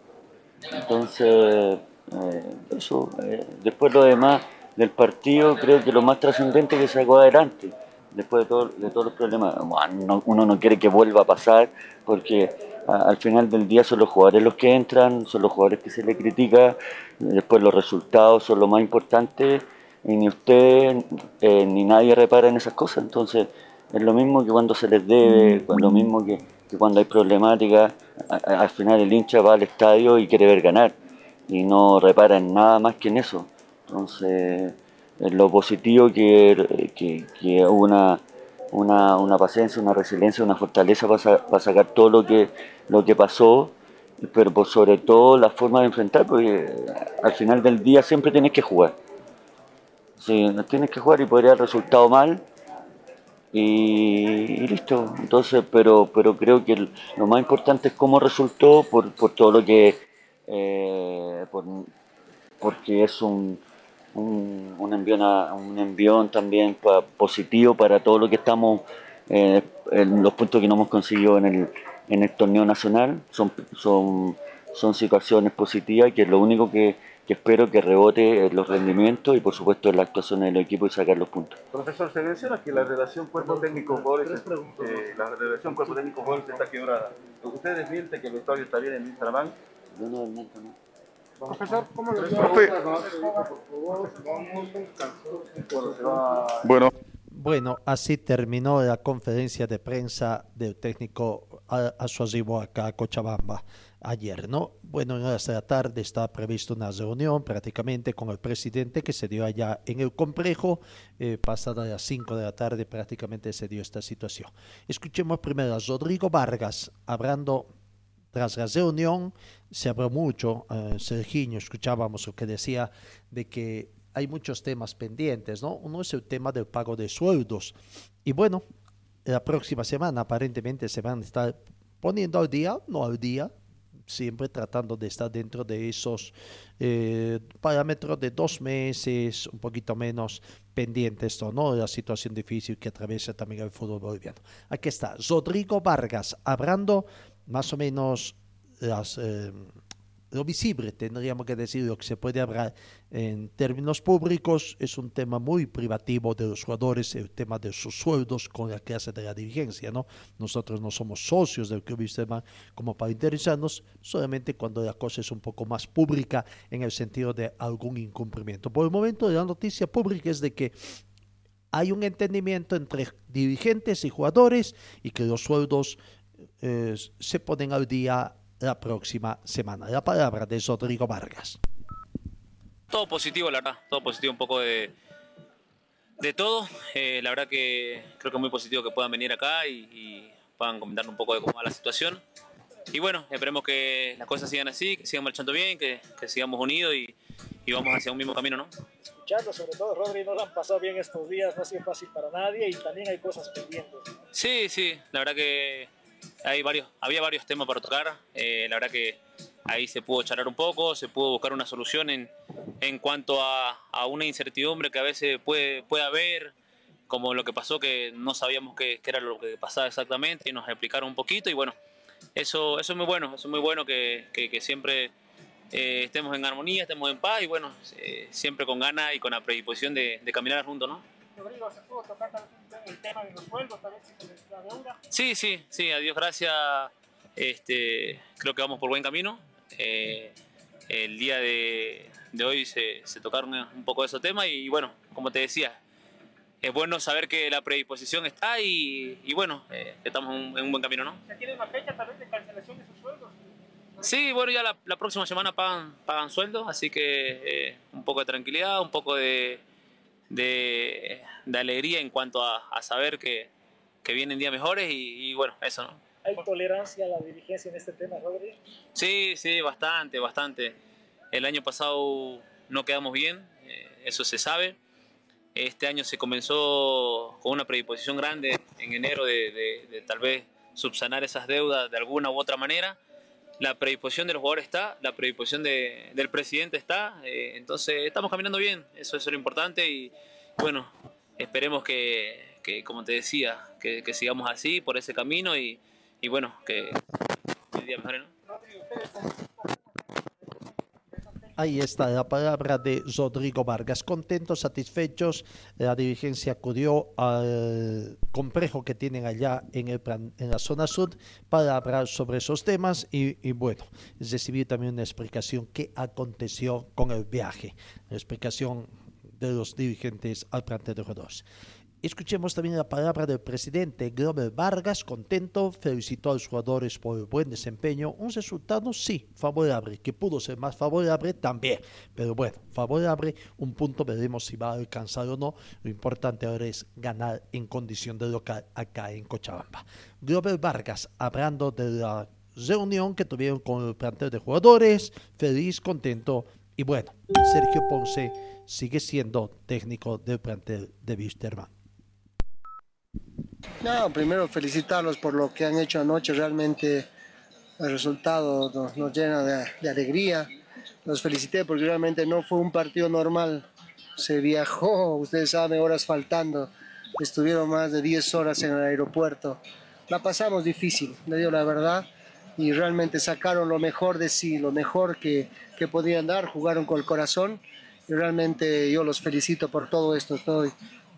Entonces, eh, eso, eh, después lo demás del partido, creo que lo más trascendente que sacó adelante, después de, todo, de todos los problemas, bueno, no- uno no quiere que vuelva a pasar, porque a- al final del día son los jugadores los que entran, son los jugadores que se les critica, después los resultados son lo más importante, y ni usted eh, ni nadie repara en esas cosas, entonces es lo mismo que cuando se les debe, es lo mismo que, que cuando hay problemática, a- a- al final el hincha va al estadio y quiere ver ganar y no repara en nada más que en eso. Entonces, es lo positivo que, que, que una, una, una paciencia, una resiliencia, una fortaleza para, para sacar todo lo que, lo que pasó, pero por sobre todo la forma de enfrentar, porque al final del día siempre tienes que jugar. Sí, tienes que jugar y podría haber resultado mal, y, listo. Entonces, pero, pero creo que lo más importante es cómo resultó por, por todo lo que, eh, por- porque es un, un, un envión, a- un envión también pa- positivo para todo lo que estamos, eh, en los puntos que no hemos conseguido en el, en el torneo nacional. Son, son, son situaciones positivas que lo único que, que espero que rebote los rendimientos y por supuesto la actuación del equipo y sacar los puntos. Profesor, se menciona que la relación cuerpo técnico jugadores eh, la relación cuerpo técnico jugadores está quebrada. ¿Usted desmiente que el vestuario está bien en Instagram? No, no desmiento, no. Profesor, ¿cómo lo Profe. Bueno. Bueno, así terminó la conferencia de prensa del técnico a, a su arribo acá a Cochabamba ayer, ¿no? Bueno, en horas de la tarde está prevista una reunión prácticamente con el presidente que se dio allá en el complejo. Eh, pasada las 5 de la tarde prácticamente se dio esta situación. Escuchemos primero a Rodrigo Vargas hablando tras la reunión. Se habló mucho, eh, Serginho, escuchábamos lo que decía de que hay muchos temas pendientes, ¿no? Uno es el tema del pago de sueldos. Y bueno, la próxima semana aparentemente se van a estar poniendo al día, no al día, siempre tratando de estar dentro de esos eh, parámetros de dos meses, un poquito menos pendientes, ¿no? La situación difícil que atraviesa también el fútbol boliviano. Aquí está Rodrigo Vargas hablando más o menos las, eh, lo visible, tendríamos que decir, lo que se puede hablar en términos públicos, es un tema muy privativo de los jugadores, el tema de sus sueldos con la clase de la dirigencia, ¿no? Nosotros no somos socios del club sistema como para interesarnos, solamente cuando la cosa es un poco más pública en el sentido de algún incumplimiento. Por el momento, la noticia pública es de que hay un entendimiento entre dirigentes y jugadores y que los sueldos eh, se ponen al día la próxima semana. La palabra de Rodrigo Vargas. Todo positivo, la verdad, todo positivo, un poco de, de todo. Eh, la verdad que creo que es muy positivo que puedan venir acá y, y puedan comentar un poco de cómo va la situación. Y bueno, esperemos que las cosas sigan así, que sigan marchando bien, que, que sigamos unidos y, y vamos hacia un mismo camino, ¿no? Escuchando sobre todo, Rodri, no lo han pasado bien estos días, no ha sido fácil para nadie y también hay cosas pendientes. Sí, sí, la verdad que hay varios, había varios temas para tocar. eh, la verdad que ahí se pudo charlar un poco, se pudo buscar una solución en, en cuanto a, a una incertidumbre que a veces puede, puede haber, como lo que pasó, que no sabíamos qué, era lo que pasaba exactamente y nos explicaron un poquito. Y bueno, eso, eso es muy bueno, eso es muy bueno que, que, que siempre eh, estemos en armonía, estemos en paz y bueno, eh, siempre con ganas y con la predisposición de, de caminar juntos, ¿no? Rodrigo, ¿se pudo tocar el tema de los sueldos, tal vez la deuda? Sí, sí, sí, a Dios gracias. Este, creo que vamos por buen camino. Eh, el día de, de hoy se, se tocaron un poco de esos temas y bueno, como te decía, es bueno saber que la predisposición está y, y bueno, eh, estamos en un, en un buen camino, ¿no? ¿Se tiene una fecha tal vez de cancelación de sus sueldos? Sí, bueno, ya la, la próxima semana pagan, pagan sueldo, así que eh, un poco de tranquilidad, un poco de, de, de alegría en cuanto a, a saber que, que vienen días mejores y, y bueno, eso, ¿no? ¿Hay tolerancia a la dirigencia en este tema, Rodri? Sí, sí, bastante, bastante. El año pasado no quedamos bien, eh, eso se sabe. Este año se comenzó con una predisposición grande en enero de, de- de tal vez subsanar esas deudas de alguna u otra manera. La predisposición de los jugadores está, la predisposición de- del presidente está, eh, entonces estamos caminando bien, eso es lo importante y bueno, esperemos que, que, como te decía, que, sigamos así por ese camino y, y bueno, que el día mejore, ¿no? Ahí está la palabra de Rodrigo Vargas. Contentos, satisfechos, la dirigencia acudió al complejo que tienen allá en, el plan- en la zona sur para hablar sobre esos temas y, bueno, recibir también una explicación qué aconteció con el viaje, la explicación de los dirigentes al plantel de jugadores. Escuchemos también la palabra del presidente Glover Vargas, contento, felicitó a los jugadores por el buen desempeño. Un resultado, sí, favorable, que pudo ser más favorable también. Pero bueno, favorable, un punto, veremos si va a alcanzar o no. Lo importante ahora es ganar en condición de local acá en Cochabamba. Glover Vargas, hablando de la reunión que tuvieron con el plantel de jugadores, feliz, contento. Y bueno, Sergio Ponce sigue siendo técnico del plantel de Wisterman. No, primero felicitarlos por lo que han hecho anoche. Realmente el resultado nos, nos llena de, de alegría. Los felicité porque realmente no fue un partido normal. Se viajó, ustedes saben, horas faltando. Estuvieron más de 10 horas en el aeropuerto. La pasamos difícil, le digo la verdad. y realmente sacaron lo mejor de sí, lo mejor que, que podían dar, jugaron con el corazón y realmente yo los felicito por todo esto. Estoy,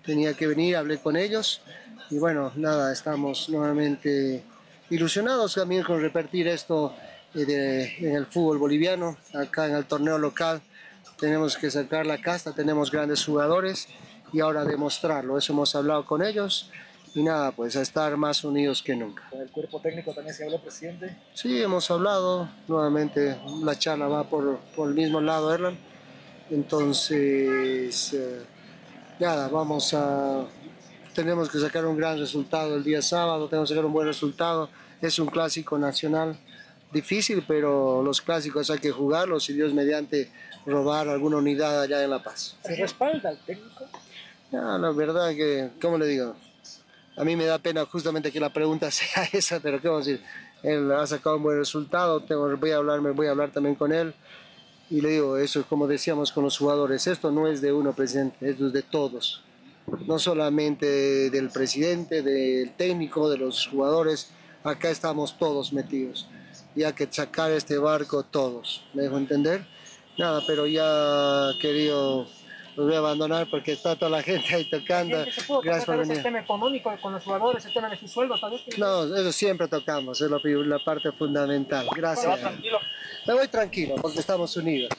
tenía que venir, hablé con ellos y bueno, nada, estamos nuevamente ilusionados también con repetir esto eh, de- en el fútbol boliviano, acá en el torneo local. Tenemos que sacar la casta, tenemos grandes jugadores y ahora demostrarlo. Eso hemos hablado con ellos y nada, pues a estar más unidos que nunca. El cuerpo técnico también se habló, presidente. Sí, hemos hablado, nuevamente la charla va por, por el mismo lado, Erlan. Entonces, eh, nada, vamos a, tenemos que sacar un gran resultado el día sábado, tenemos que sacar un buen resultado. Es un clásico nacional difícil, pero los clásicos hay que jugarlos y Dios mediante robar alguna unidad allá en La Paz. ¿Se respalda al técnico? No, la verdad que, ¿cómo le digo? A mí me da pena justamente que la pregunta sea esa, pero ¿qué vamos a decir? Él ha sacado un buen resultado, tengo, voy, a hablar, me voy a hablar también con él. Y le digo, eso es como decíamos con los jugadores, esto no es de uno, presidente, esto es de todos. No solamente del presidente, del técnico, de los jugadores, acá estamos todos metidos. Y hay que sacar este barco todos, ¿me dejo entender? Nada, pero ya querido, los voy a abandonar porque está toda la gente ahí tocando. Presidente, ¿Se pudo Gracias por venir. tema económico con los jugadores, el tema de sus sueldos? Tal vez que- No, eso siempre tocamos, es la, parte fundamental. Gracias. Me voy tranquilo porque estamos unidos.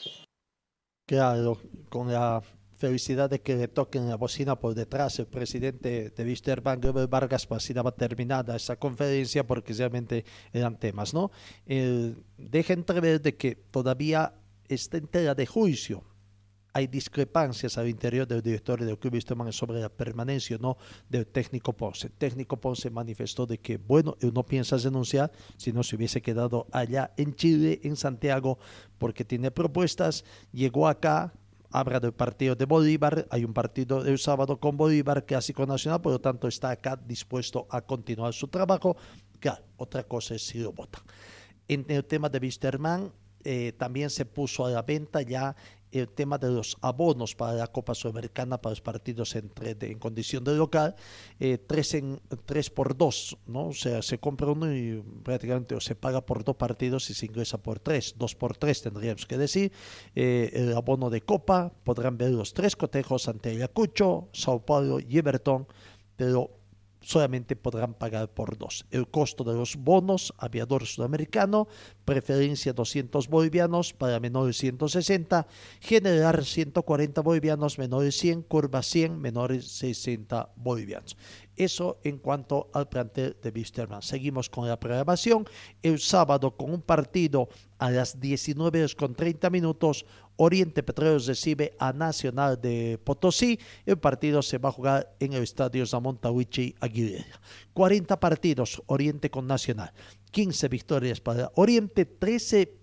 Claro, con la felicidad que le toquen la bocina por detrás el presidente de Wisterman, Goebel Vargas, pues así daba terminada esa conferencia porque realmente eran temas, ¿no? Eh, deja entrever de que todavía está en tela de juicio. Hay discrepancias al interior del directorio del Club Wisterman sobre la permanencia o no del técnico Ponce. El técnico Ponce manifestó de que, bueno, él no piensa renunciar, si no se hubiese quedado allá en Chile, en Santiago, porque tiene propuestas. Llegó acá, habla del partido de Bolívar, hay un partido el sábado con Bolívar, clásico nacional, por lo tanto está acá dispuesto a continuar su trabajo. Claro, otra cosa es si lo votan. En el tema de Wisterman, eh, también se puso a la venta ya el tema de los abonos para la Copa Sudamericana para los partidos en condición de local, eh, tres, en, tres por dos, ¿no? O sea, se compra uno y prácticamente se paga por dos partidos y se ingresa por tres, dos por tres tendríamos que decir. Eh, el abono de Copa, podrán ver los tres cotejos ante Ayacucho, Sao Paulo y Everton, pero solamente podrán pagar por dos. El costo de los bonos, aviador sudamericano, preferencia 200 bolivianos para menores 160, general 140 bolivianos, menores 100, curva 100, menores 60 bolivianos. Eso en cuanto al plantel de Wisterman. Seguimos con la programación. El sábado con un partido a las 19 horas con 30 minutos, Oriente Petroleros recibe a Nacional de Potosí. El partido se va a jugar en el estadio Zamontahuichi Aguilera. 40 partidos, Oriente con Nacional. 15 victorias para Oriente, 13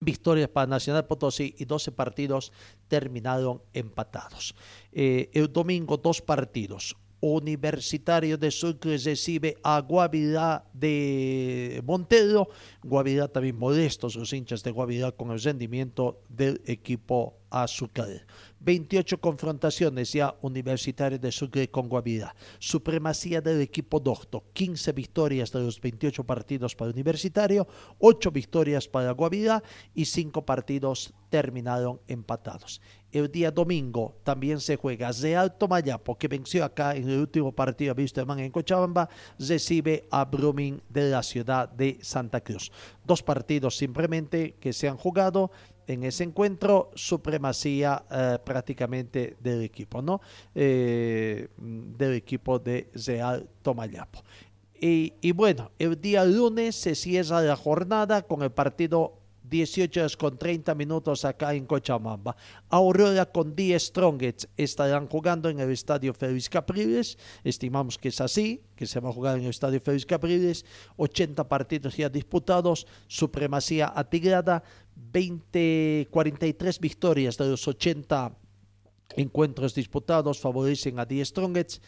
victorias para Nacional Potosí y 12 partidos terminaron empatados. Eh, el domingo dos partidos. Universitario de Sucre recibe a Guavirá de Montero. Guavirá también modestos los hinchas de Guavirá con el rendimiento del equipo azúcar. 28 confrontaciones ya Universitario de Sucre con Guavirá. Supremacía del equipo docto. 15 victorias de los 28 partidos para Universitario, 8 victorias para Guavirá y 5 partidos terminaron empatados. El día domingo también se juega Real Tomayapo, que venció acá en el último partido a Wisterman en Cochabamba, recibe a Brumming de la ciudad de Santa Cruz. Dos partidos simplemente que se han jugado en ese encuentro, supremacía eh, prácticamente del equipo, ¿no? Eh, del equipo de Real Tomayapo. Y bueno, el día lunes se cierra la jornada con el partido 18 horas con 30 minutos acá en Cochabamba. Aurora con 10 Strongets estarán jugando en el estadio Félix Capriles. Estimamos que es así, que se va a jugar en el estadio Félix Capriles. 80 partidos ya disputados, supremacía atigrada, 20, 43 victorias de los 80 encuentros disputados favorecen a 10 Strongets.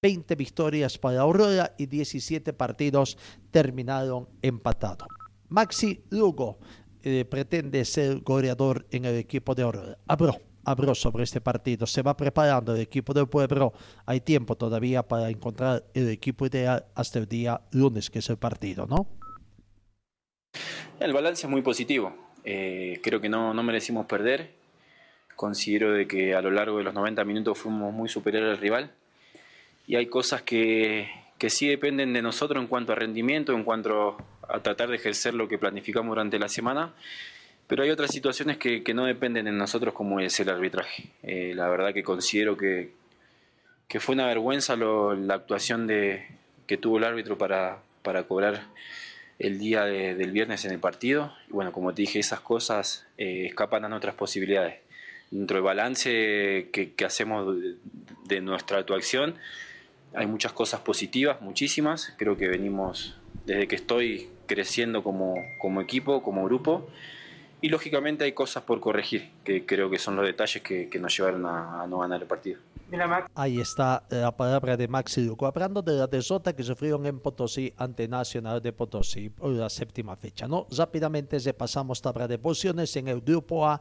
20 victorias para Aurora y 17 partidos terminaron empatados. Maxi Lugo eh, pretende ser goleador en el equipo de Aurora. Habló, habló sobre este partido. Se va preparando el equipo del pueblo. Hay tiempo todavía para encontrar el equipo ideal hasta el día lunes, que es el partido, ¿no? El balance es muy positivo. Eh, creo que no, no merecimos perder. Considero de que a lo largo de los 90 minutos fuimos muy superiores al rival. Y hay cosas que, que sí dependen de nosotros en cuanto a rendimiento, en cuanto tratar de ejercer lo que planificamos durante la semana. Pero hay otras situaciones que, que no dependen de nosotros como es el arbitraje. Eh, la verdad que considero que, que fue una vergüenza la actuación de, que tuvo el árbitro para, para cobrar el día de- del viernes en el partido. Bueno, como te dije, esas cosas eh, escapan a nuestras posibilidades. Dentro del balance que, hacemos de nuestra actuación, hay muchas cosas positivas, muchísimas. Creo que venimos, desde que estoy creciendo como, como equipo, como grupo. Y lógicamente hay cosas por corregir, que creo que son los detalles que, que nos llevaron a- a no ganar el partido. Ahí está la palabra de Maxi Luco, hablando de la derrota que sufrieron en Potosí ante Nacional de Potosí por la séptima fecha. ¿no? Rápidamente repasamos tabla de posiciones en el grupo A.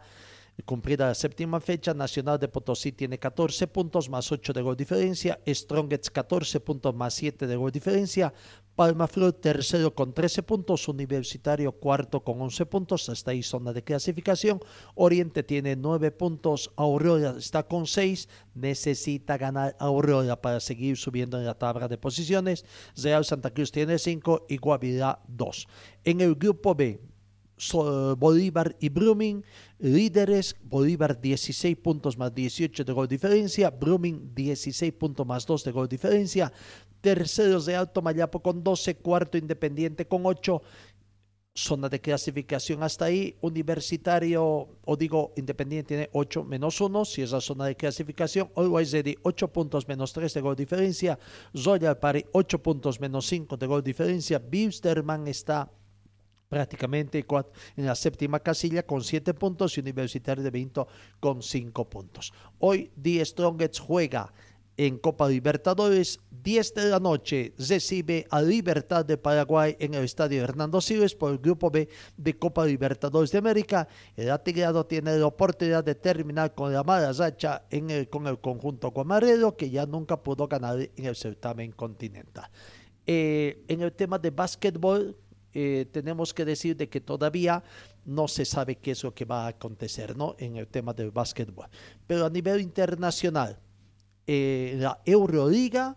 Cumplida la séptima fecha, Nacional de Potosí tiene 14 puntos más 8 de gol diferencia, Strongets 14 puntos más 7 de gol diferencia, Palma Flor tercero con 13 puntos, Universitario cuarto con 11 puntos, hasta ahí zona de clasificación, Oriente tiene 9 puntos, Aurora está con 6, necesita ganar Aurora para seguir subiendo en la tabla de posiciones, Real Santa Cruz tiene 5 y Guavirá 2. En el grupo B, Bolívar y Brumming, líderes, Bolívar 16 puntos más 18 de gol diferencia, Brumming 16 puntos más 2 de gol diferencia, terceros de Alto Mayapo con 12, cuarto Independiente con 8, zona de clasificación hasta ahí, Universitario, o digo, Independiente tiene 8 menos 1, si es la zona de clasificación, Always Ready 8 puntos menos 3 de gol diferencia, Royal Party 8 puntos menos 5 de gol diferencia, Bilsterman está prácticamente en la séptima casilla con 7 puntos y Universitario de Vinto con 5 puntos. Hoy The Strongest juega en Copa Libertadores, 10 de la noche recibe a Libertad de Paraguay en el estadio Hernando Siles por el grupo B de Copa Libertadores de América. El Atigrado tiene la oportunidad de terminar con la mala racha en el, con el conjunto guamarero que ya nunca pudo ganar en el certamen continental. Eh, en el tema de básquetbol, eh, tenemos que decir de que todavía no se sabe qué es lo que va a acontecer ¿no? en el tema del básquetbol. Pero a nivel internacional, eh, la Euroliga,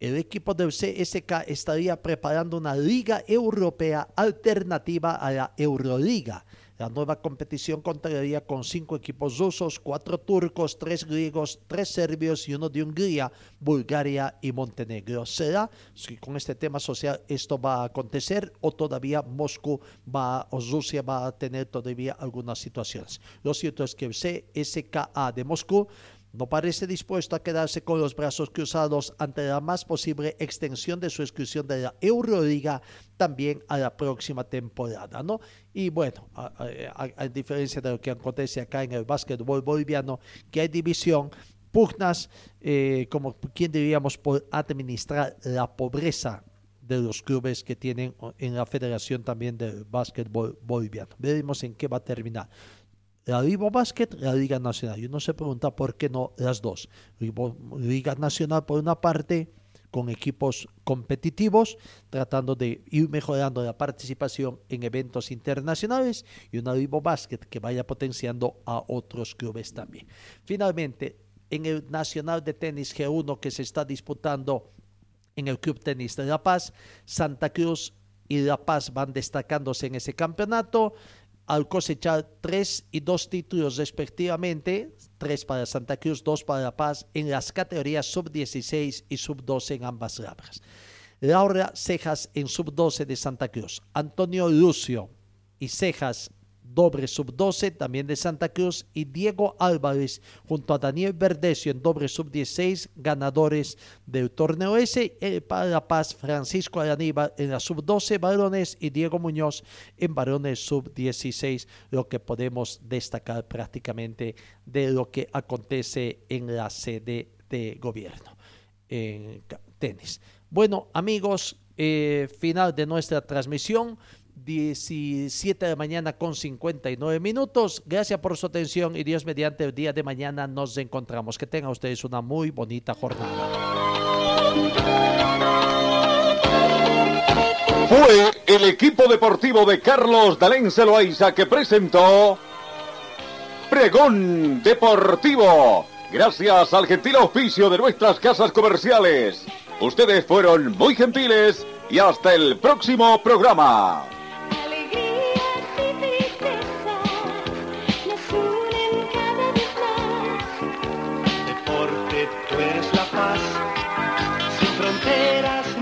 el equipo del CSK estaría preparando una liga europea alternativa a la Euroliga. La nueva competición contaría con cinco equipos rusos, cuatro turcos, tres griegos, tres serbios y uno de Hungría, Bulgaria y Montenegro. ¿Será si con este tema social esto va a acontecer o todavía Moscú va o Rusia va a tener todavía algunas situaciones? Lo cierto es que el CSKA de Moscú no parece dispuesto a quedarse con los brazos cruzados ante la más posible extensión de su exclusión de la Euroliga también a la próxima temporada, ¿no? Y bueno, a, a- diferencia de lo que acontece acá en el básquetbol boliviano, que hay división, pugnas, eh, como quien diríamos, por administrar la pobreza de los clubes que tienen en la federación también del básquetbol boliviano. Veremos en qué va a terminar la Liga Basket, la Liga Nacional. Y uno se pregunta por qué no las dos. Liga- Nacional por una parte, con equipos competitivos, tratando de ir mejorando la participación en eventos internacionales, y una Liga Basket que vaya potenciando a otros clubes también. Finalmente, en el Nacional de Tenis G1 que se está disputando en el Club Tenis de La Paz, Santa Cruz y La Paz van destacándose en ese campeonato al cosechar tres y dos títulos respectivamente, tres para Santa Cruz, dos para La Paz, en las categorías sub-16 y sub-12 en ambas ramas. Laura Cejas en sub-12 de Santa Cruz, Antonio Lucio y Cejas doble sub-12 también de Santa Cruz y Diego Álvarez junto a Daniel Verdecio en doble sub-16 ganadores del torneo ese Eh, para La Paz Francisco Araníbar en la sub-12 varones y Diego Muñoz en varones sub-16 lo que podemos destacar prácticamente de lo que acontece en la sede de gobierno en tenis. Bueno, amigos, eh, final de nuestra transmisión. 17 de mañana con 59 minutos. Gracias por su atención y Dios mediante el día de mañana nos encontramos. Que tengan ustedes una muy bonita jornada. Fue el equipo deportivo de Carlos Dalén Celoaiza que presentó Pregón Deportivo. Gracias al gentil auspicio de nuestras casas comerciales. Ustedes fueron muy gentiles y hasta el próximo programa.